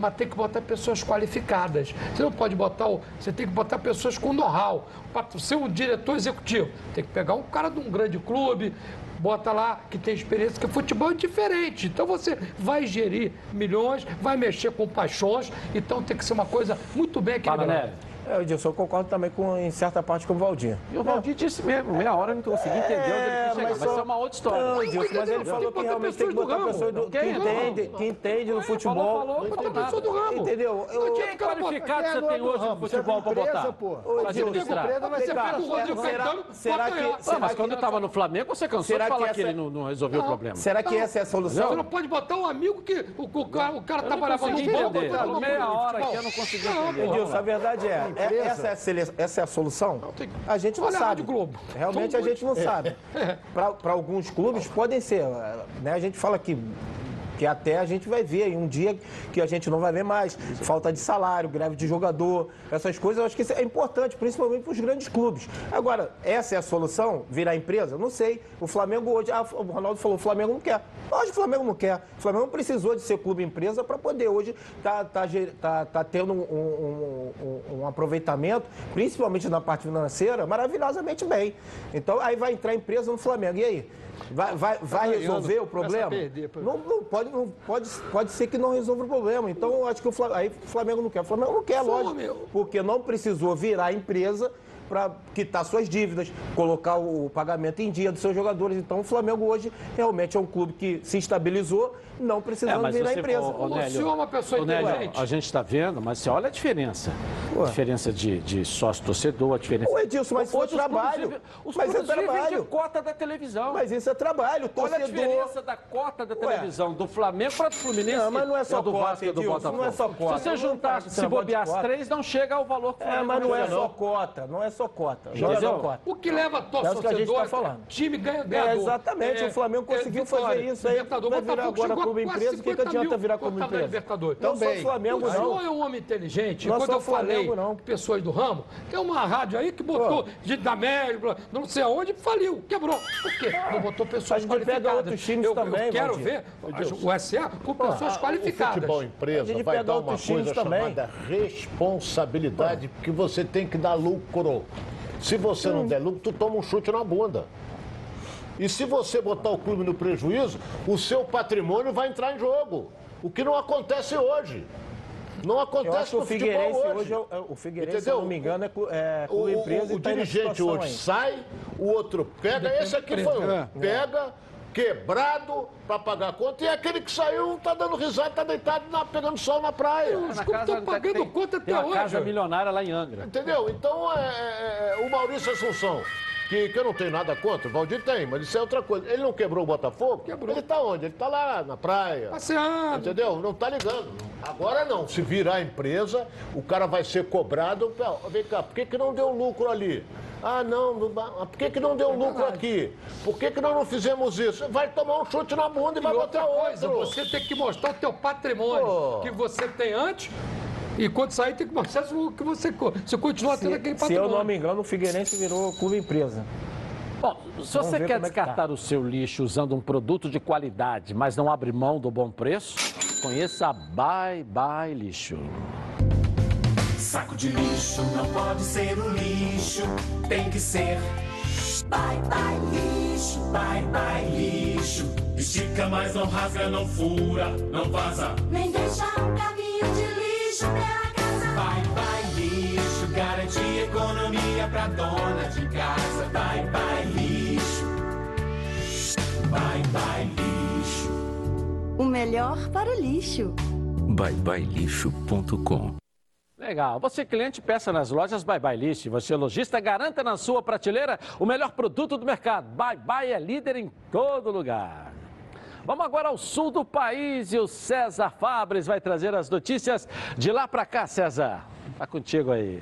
mas tem que botar pessoas qualificadas. Você não pode botar, você tem que botar pessoas com know-how. Para ser um diretor executivo, tem que pegar um cara de um grande clube, bota lá que tem experiência, que futebol é diferente. Então você vai gerir milhões, vai mexer com paixões, então tem que ser uma coisa muito bem equilibrada. É, Edilson, eu concordo também com, em certa parte com o Valdir. E o Valdir disse mesmo, meia hora eu não consegui entender é, onde ele quis chegar. Vai só... ser uma outra história. Não, Edilson, mas ele falou que realmente tem que botar pessoas do, que, entende, que entende no futebol. Falou, falou, botar pessoas do ramo. Entendeu? Eu, Quem qualificado você tem hoje no futebol para botar? Para administrar. Será que... Mas quando estava no Flamengo, você cansou de falar que ele não resolveu o problema. Será que essa é a solução? Você não pode botar um amigo que o cara trabalhava no banco. Meia hora que eu não consegui entender. Edilson, a verdade é, essa é a essa é a solução? A gente não sabe. Globo. Realmente a gente não sabe. Para alguns clubes podem ser. Né? A gente fala que porque até a gente vai ver aí um dia que a gente não vai ver mais. Falta de salário, greve de jogador, essas coisas, eu acho que isso é importante, principalmente para os grandes clubes. Agora, essa é a solução? Virar empresa? Não sei. O Flamengo hoje, ah, o Ronaldo falou, o Flamengo não quer. Hoje o Flamengo não quer. O Flamengo precisou de ser clube empresa para poder hoje tá, tá, tá, tá tendo um, um, um, um aproveitamento, principalmente na parte financeira, maravilhosamente bem. Então aí vai entrar empresa no Flamengo. E aí? Vai, vai, vai resolver o problema? Não, não, pode, não pode, pode ser que não resolva o problema. Então, eu acho que o Flamengo, aí o Flamengo não quer. O Flamengo não quer, lógico. Porque não precisou virar empresa para quitar suas dívidas, colocar o pagamento em dia dos seus jogadores. Então, o Flamengo hoje realmente é um clube que se estabilizou, não precisando É, virar você- empresa. ô, ô, Nélio, ô, Nélio, a gente está vendo, mas você olha a diferença. A diferença de, de sócio-torcedor, a diferença... Ô, Edilson, mas isso é trabalho. Os Mas é trabalho. de cota da televisão. Mas isso é trabalho, Olha a torcedor. diferença da cota da televisão do Flamengo para do Fluminense. Não, mas não é só e do cota, Vasco e do Botafogo. não é só cota. Se você juntar, se bobear as três, não chega ao valor que o É, Flamengo mas não é só cota, não é só cota. Não é só cota. O que leva É torcedor, a gente tá falando. time ganha É, ganhador. exatamente, o Flamengo conseguiu fazer isso aí, virar Botafogo chegou clube a quase empresa, o que que 50 adianta mil virar da empresa? Libertadores. Não sou Flamengo, o senhor não. é um homem inteligente. Não Quando sou eu falei Flamengo, não. com pessoas do ramo, tem uma rádio aí que botou gente da América, não sei aonde, faliu, quebrou. Por quê? Não botou pessoas A gente qualificadas. pega outros times eu, também, eu quero ver o SA com pessoas Ah, qualificadas. O futebol empresa vai dar uma coisa chamada responsabilidade, porque você tem que dar lucro. Se você não der lucro, tu toma um chute na bunda. E se você botar o clube no prejuízo, o seu patrimônio vai entrar em jogo. O que não acontece hoje. Não acontece o no futebol Figueirense hoje. hoje, é o- é o Figueirense, se Entendeu? eu não me engano, é, é O, o- empresa o e tá nessa dirigente hoje aí. sai, o outro pega. Esse aqui foi um. É. Pega, quebrado para pagar a conta. E aquele que saiu tá dando risada, tá deitado na- pegando sol na praia. Os clubes estão pagando conta Tem até uma casa hoje. milionária lá em Angra. Entendeu? Então, é, é, é, o Maurício Assunção, que, que eu não tenho nada contra, o Valdir tem, mas isso é outra coisa. Ele não quebrou o Botafogo? Quebrou. Ele tá onde? Ele tá lá na praia. Passeando. Entendeu? Não tá ligando. Agora não. Se virar empresa, o cara vai ser cobrado. Vem cá, por que, que não deu lucro ali? Ah, não. Ah, por que, que não deu lucro aqui? Por que, que nós não fizemos isso? Vai tomar um chute na bunda e, vai E outra botar coisa, outro. você tem que mostrar o teu patrimônio Pô. que você tem antes e quando sair tem que mostrar o que você, você continua tendo aquele Se eu patrimônio. não me engano, o Figueirense virou clube empresa. Bom, se Vamos você quer como é que tá. descartar o seu lixo usando um produto de qualidade, mas não abre mão do bom preço, conheça a Bye Bye Lixo. Saco de lixo não pode ser o lixo, tem que ser. Bye bye lixo, bye bye lixo. Estica, mas não rasga, não fura, não vaza. Nem deixa um caminho de lixo pela casa. Bye bye lixo, garante economia pra dona de casa. Bye bye lixo, bye bye lixo. O melhor para o lixo. byebyelixo.com Legal. Você cliente, peça nas lojas Bye Bye List. Você lojista, garanta na sua prateleira o melhor produto do mercado. Bye Bye é líder em todo lugar. Vamos agora ao sul do país e o César Fabres vai trazer as notícias de lá para cá, César. Tá contigo aí.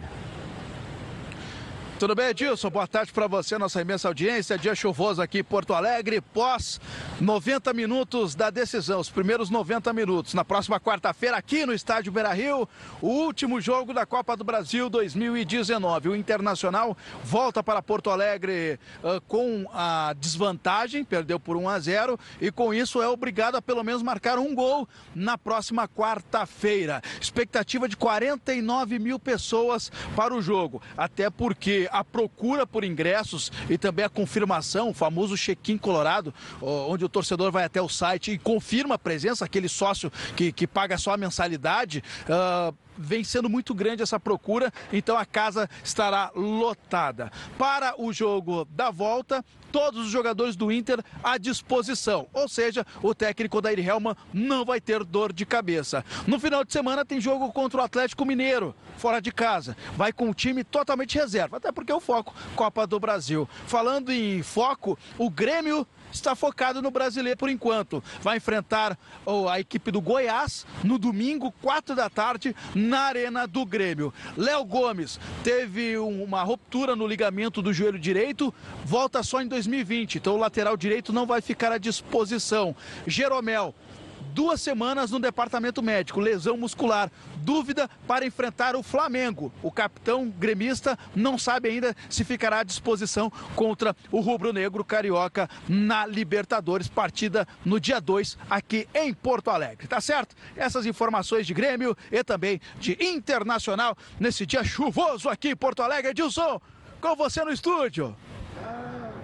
Tudo bem, Edilson? Boa tarde para você, nossa imensa audiência. Dia chuvoso aqui em Porto Alegre, pós 90 minutos da decisão, os primeiros 90 minutos. Na próxima quarta-feira, aqui no Estádio Beira Rio, o último jogo da Copa do Brasil 2019. O Internacional volta para Porto Alegre ah, com a desvantagem, perdeu por 1 a 0 e com isso é obrigado a pelo menos marcar um gol na próxima quarta-feira. Expectativa de 49 mil pessoas para o jogo, até porque a procura por ingressos e também a confirmação, o famoso check-in colorado, onde o torcedor vai até o site e confirma a presença, aquele sócio que, que paga só a mensalidade. ah, Vem sendo muito grande essa procura, então a casa estará lotada. Para o jogo da volta, todos os jogadores do Inter à disposição. Ou seja, o técnico Dair Helman não vai ter dor de cabeça. No final de semana tem jogo contra o Atlético Mineiro, fora de casa. Vai com o time totalmente reserva, até porque o foco Copa do Brasil. Falando em foco, o Grêmio está focado no brasileiro por enquanto. Vai enfrentar a equipe do Goiás no domingo, 4 da tarde, na Arena do Grêmio. Léo Gomes teve um- uma ruptura no ligamento do joelho direito, volta só em 2020, então o lateral direito não vai ficar à disposição. Jeromel duas semanas no departamento médico, lesão muscular. Dúvida para enfrentar o Flamengo. O capitão gremista não sabe ainda se ficará à disposição contra o rubro-negro carioca na Libertadores, partida no dia 2 aqui em Porto Alegre. Tá certo? Essas informações de Grêmio e também de Internacional nesse dia chuvoso aqui em Porto Alegre. Edilson, com você no estúdio.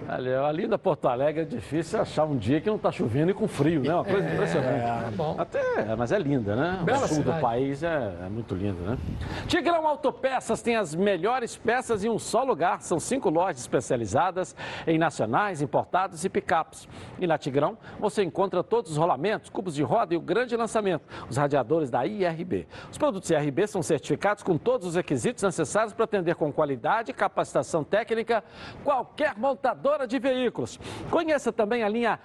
Olha, ali da Porto Alegre é difícil achar um dia que não está chovendo e com frio, né? Uma coisa É, impressionante. é bom. Até, mas é linda, né? Bela o sul cidade. do país é, é muito lindo, né? Tigrão Autopeças tem as melhores peças em um só lugar. São cinco lojas especializadas em nacionais, importados e picapes. E na Tigrão você encontra todos os rolamentos, cubos de roda e o grande lançamento, os radiadores da IRB. Os produtos IRB são certificados com todos os requisitos necessários para atender com qualidade e capacitação técnica qualquer montadora de veículos. Conheça também a linha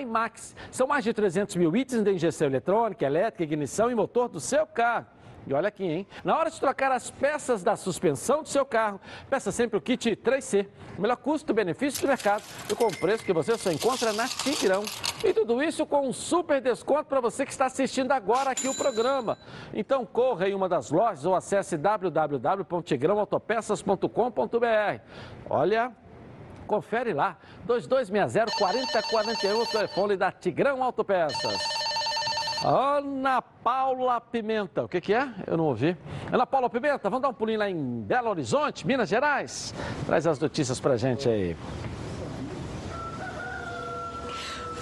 iMax. São mais de 300 mil itens de injeção eletrônica, elétrica, ignição e motor do seu carro. E olha aqui, hein? Na hora de trocar as peças da suspensão do seu carro, peça sempre o kit 3C. O melhor custo-benefício do mercado e com o preço que você só encontra na Tigrão. E tudo isso com um super desconto para você que está assistindo agora aqui o programa. Então corra em uma das lojas ou acesse www.tigrãoautopeças.com.br. Olha, confere lá. 2260-4041, o telefone da Tigrão Autopeças. Ana Paula Pimenta, o que, que é? Eu não ouvi. Ana Paula Pimenta, vamos dar um pulinho lá em Belo Horizonte, Minas Gerais? Traz as notícias pra gente aí.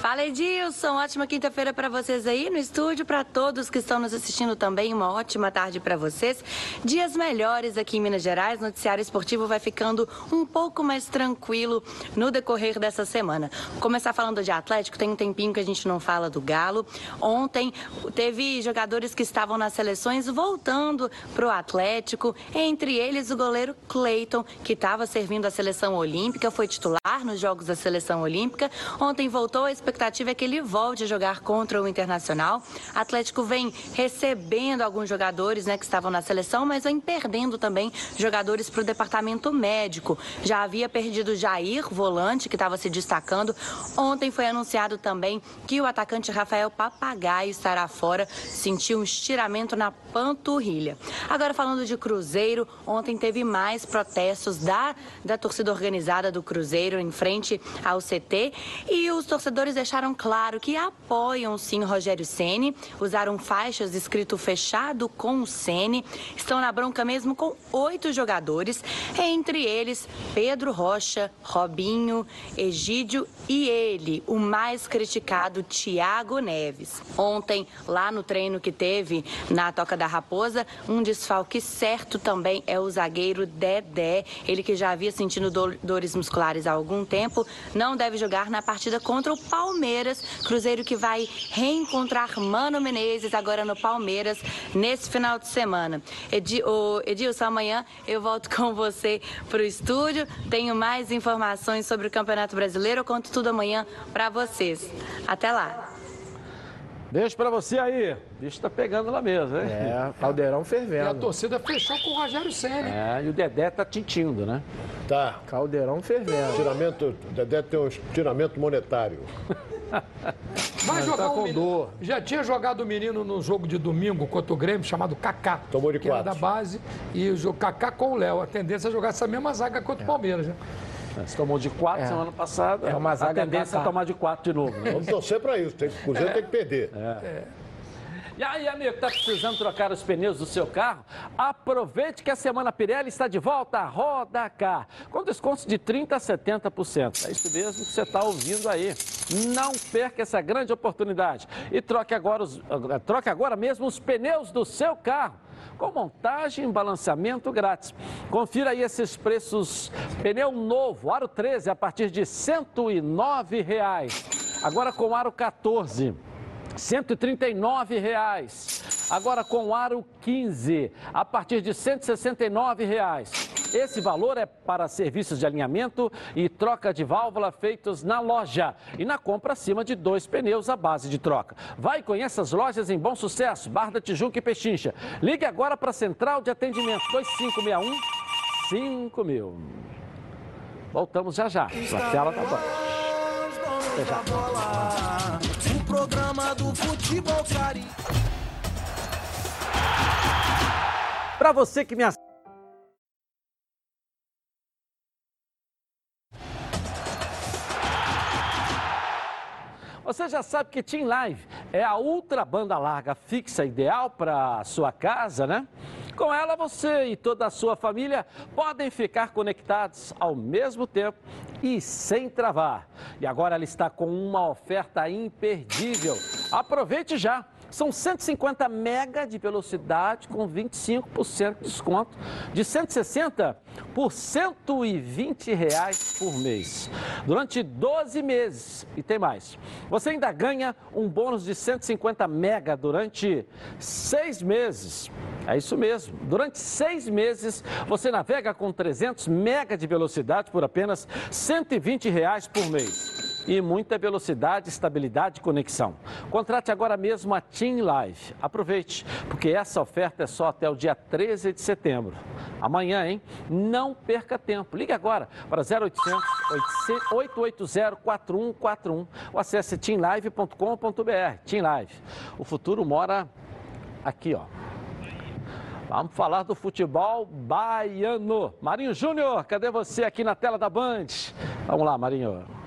Fala Edilson, ótima quinta-feira para vocês aí no estúdio, para todos que estão nos assistindo também, uma ótima tarde para vocês. Dias melhores aqui em Minas Gerais, noticiário esportivo vai ficando um pouco mais tranquilo no decorrer dessa semana. Começar falando de Atlético, tem um tempinho que a gente não fala do Galo. Ontem teve jogadores que estavam nas seleções voltando para o Atlético, entre eles o goleiro Cleiton, que estava servindo a seleção olímpica, foi titular nos Jogos da Seleção Olímpica. Ontem voltou, a expectativa é que ele volte a jogar contra o Internacional. Atlético vem recebendo alguns jogadores né, que estavam na seleção, mas vem perdendo também jogadores para o departamento médico. Já havia perdido Jair, volante, que estava se destacando. Ontem foi anunciado também que o atacante Rafael Papagaio estará fora, sentiu um estiramento na panturrilha. Agora falando de Cruzeiro, ontem teve mais protestos da, da torcida organizada do Cruzeiro em frente ao CT e os torcedores deixaram claro que apoiam sim Rogério Ceni, usaram faixas escrito fechado com o Ceni, estão na bronca mesmo com oito jogadores, entre eles Pedro Rocha, Robinho, Egídio e ele, o mais criticado Thiago Neves. Ontem, lá no treino que teve na Toca da Raposa, um desfalque certo também é o zagueiro Dedé, ele que já havia sentido do- dores musculares há algum tempo, não deve jogar na partida contra o Palmeiras, Cruzeiro que vai reencontrar Mano Menezes agora no Palmeiras nesse final de semana. Edi, ô, Edilson, amanhã eu volto com você para o estúdio, tenho mais informações sobre o Campeonato Brasileiro, eu conto tudo amanhã para vocês. Até lá. Beijo pra você aí. O bicho tá pegando lá mesmo, hein? É, caldeirão E a fervendo. torcida fechou com o Rogério Senna. É, e o Dedé tá tintindo, né? Tá. Caldeirão fervendo. Tiramento, o Dedé tem um tiramento monetário. Vai jogar tá um com menino. dor. Já tinha jogado o menino no jogo de domingo contra o Grêmio, chamado Kaká. Tomou de que era quatro. da base. E o Kaká com o Léo. A tendência é jogar essa mesma zaga contra o Palmeiras, né? Você tomou de 4 É. semana passada. É uma zaga A tendência é tomar de 4 de novo, né? Vamos torcer para isso. Tem, o Cruzeiro tem que perder. E aí, amigo, tá precisando trocar os pneus do seu carro? Aproveite que a Semana Pirelli está de volta à Roda Car, com descontos de 30% a 70%. É isso mesmo que você está ouvindo aí. Não perca essa grande oportunidade e troque agora, os, eh, troque agora mesmo os pneus do seu carro. Com montagem e balanceamento grátis. Confira aí esses preços. Pneu novo, aro 13, a partir de 109 reais. Agora com aro 14. 139 reais. Agora com aro 15, a partir de 169 reais. Esse valor é para serviços de alinhamento e troca de válvula feitos na loja e na compra acima de dois pneus à base de troca. Vai e conheça as lojas em Bom Sucesso, Barra da Tijuca e Pechincha. Ligue agora para a Central de Atendimento 2561 5000. Voltamos já já. A tela tá bom. Até já. bola. programa do futebol. Para você que me ass- Você já sabe que Team Live é a ultra banda larga fixa ideal para sua casa, né? Com ela, você e toda a sua família podem ficar conectados ao mesmo tempo e sem travar. E agora ela está com uma oferta imperdível. Aproveite já! São 150 mega de velocidade com 25% de desconto, de 160 por 120 reais por mês, durante 12 meses. E tem mais, você ainda ganha um bônus de 150 mega durante seis meses. É isso mesmo, durante seis meses você navega com 300 mega de velocidade por apenas 120 reais por mês e muita velocidade, estabilidade e conexão. Contrate agora mesmo a Team Live. Aproveite, porque essa oferta é só até o dia 13 de setembro. Amanhã, hein? Não perca tempo. Ligue agora para 0800 880 4141 ou acesse teamlive.com.br. Team Live. O futuro mora aqui, ó. Vamos falar do futebol baiano. Marinho Júnior, cadê você aqui na tela da Band? Vamos lá, Marinho.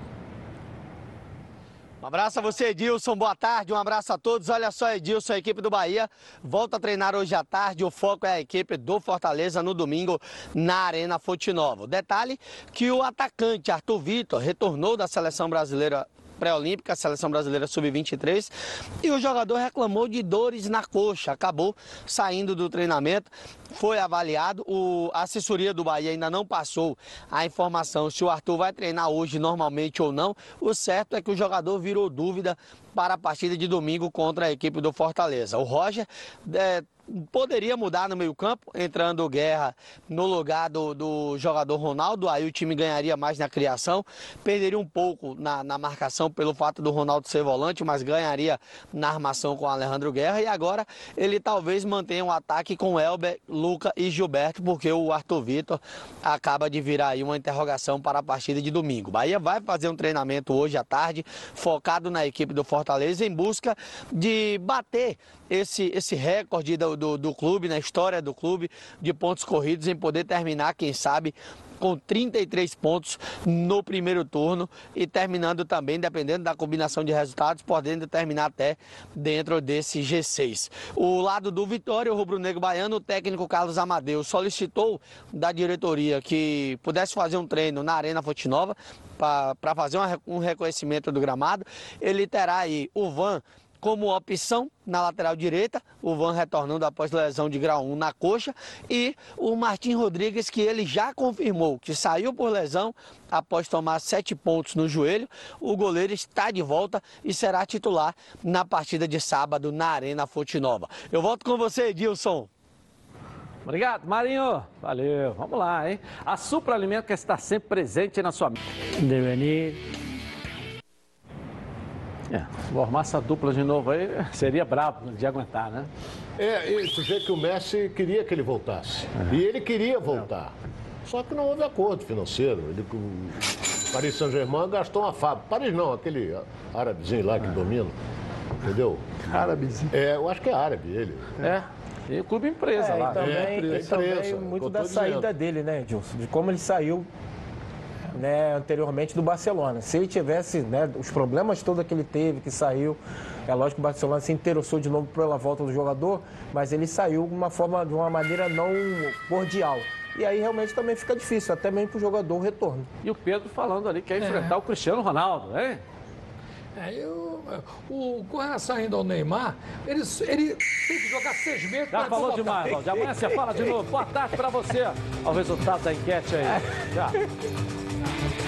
Um abraço a você, Edilson. Boa tarde, um abraço a todos. Olha só, Edilson, a equipe do Bahia volta a treinar hoje à tarde. O foco é a equipe do Fortaleza no domingo na Arena Fonte Nova. O detalhe que o atacante Arthur Vitor retornou da seleção brasileira pré-olímpica, a seleção brasileira sub-23, e o jogador reclamou de dores na coxa, acabou saindo do treinamento, foi avaliado, o, a assessoria do Bahia ainda não passou a informação se o Arthur vai treinar hoje normalmente ou não, o certo é que o jogador virou dúvida para a partida de domingo contra a equipe do Fortaleza. O Roger é, poderia mudar no meio campo, entrando Guerra no lugar do, do, jogador Ronaldo, aí o time ganharia mais na criação, perderia um pouco na, na, marcação pelo fato do Ronaldo ser volante, mas ganharia na armação com o Alejandro Guerra, e agora ele talvez mantenha um ataque com Elber, Luca e Gilberto, porque o Arthur Vitor acaba de virar aí uma interrogação para a partida de domingo. Bahia vai fazer um treinamento hoje à tarde, focado na equipe do Fortaleza, em busca de bater esse, esse recorde do, do, do, clube, na história do clube, de pontos corridos, em poder terminar, quem sabe, com 33 pontos no primeiro turno e terminando também, dependendo da combinação de resultados, podendo terminar até dentro desse G6. O lado do Vitória, o rubro-negro baiano, o técnico Carlos Amadeu solicitou da diretoria que pudesse fazer um treino na Arena Fonte Nova para fazer um reconhecimento do gramado. Ele terá aí o Van como opção na lateral direita, o Van retornando após lesão de grau 1 na coxa, e o Martim Rodrigues, que ele já confirmou que saiu por lesão após tomar sete pontos no joelho. O goleiro está de volta e será titular na partida de sábado na Arena Fonte Nova. Eu volto com você, Edilson. Obrigado, Marinho. Valeu. Vamos lá, hein? A Supra Alimento quer estar sempre presente na sua... Devenir. É, formar essa dupla de novo aí seria brabo de aguentar, né? É, e tu vê que o Messi queria que ele voltasse. É. E ele queria voltar. Só que não houve acordo financeiro. Ele, o Paris Saint-Germain gastou uma fábrica. Paris não, aquele árabezinho lá que é. domina. Entendeu? Árabezinho. É, eu acho que é árabe ele. É. E o clube empresa é, lá. E também, é, e também muito da saída dizendo. dele, né, Edilson? De como ele saiu né, anteriormente do Barcelona. Se ele tivesse né, os problemas todos que ele teve, que saiu, é lógico que o Barcelona se interessou de novo pela volta do jogador, mas ele saiu de uma forma, de uma maneira não cordial. E aí realmente também fica difícil, até mesmo para o jogador o retorno. E o Pedro falando ali que quer enfrentar é. o Cristiano Ronaldo, hein? É, eu, o, com relação ainda ao Neymar, ele, ele tem que jogar seis meses Já falou demais, Valdir. Amanhã você fala de novo. Boa tarde para você. Olha o resultado da enquete aí. Já. Thank you.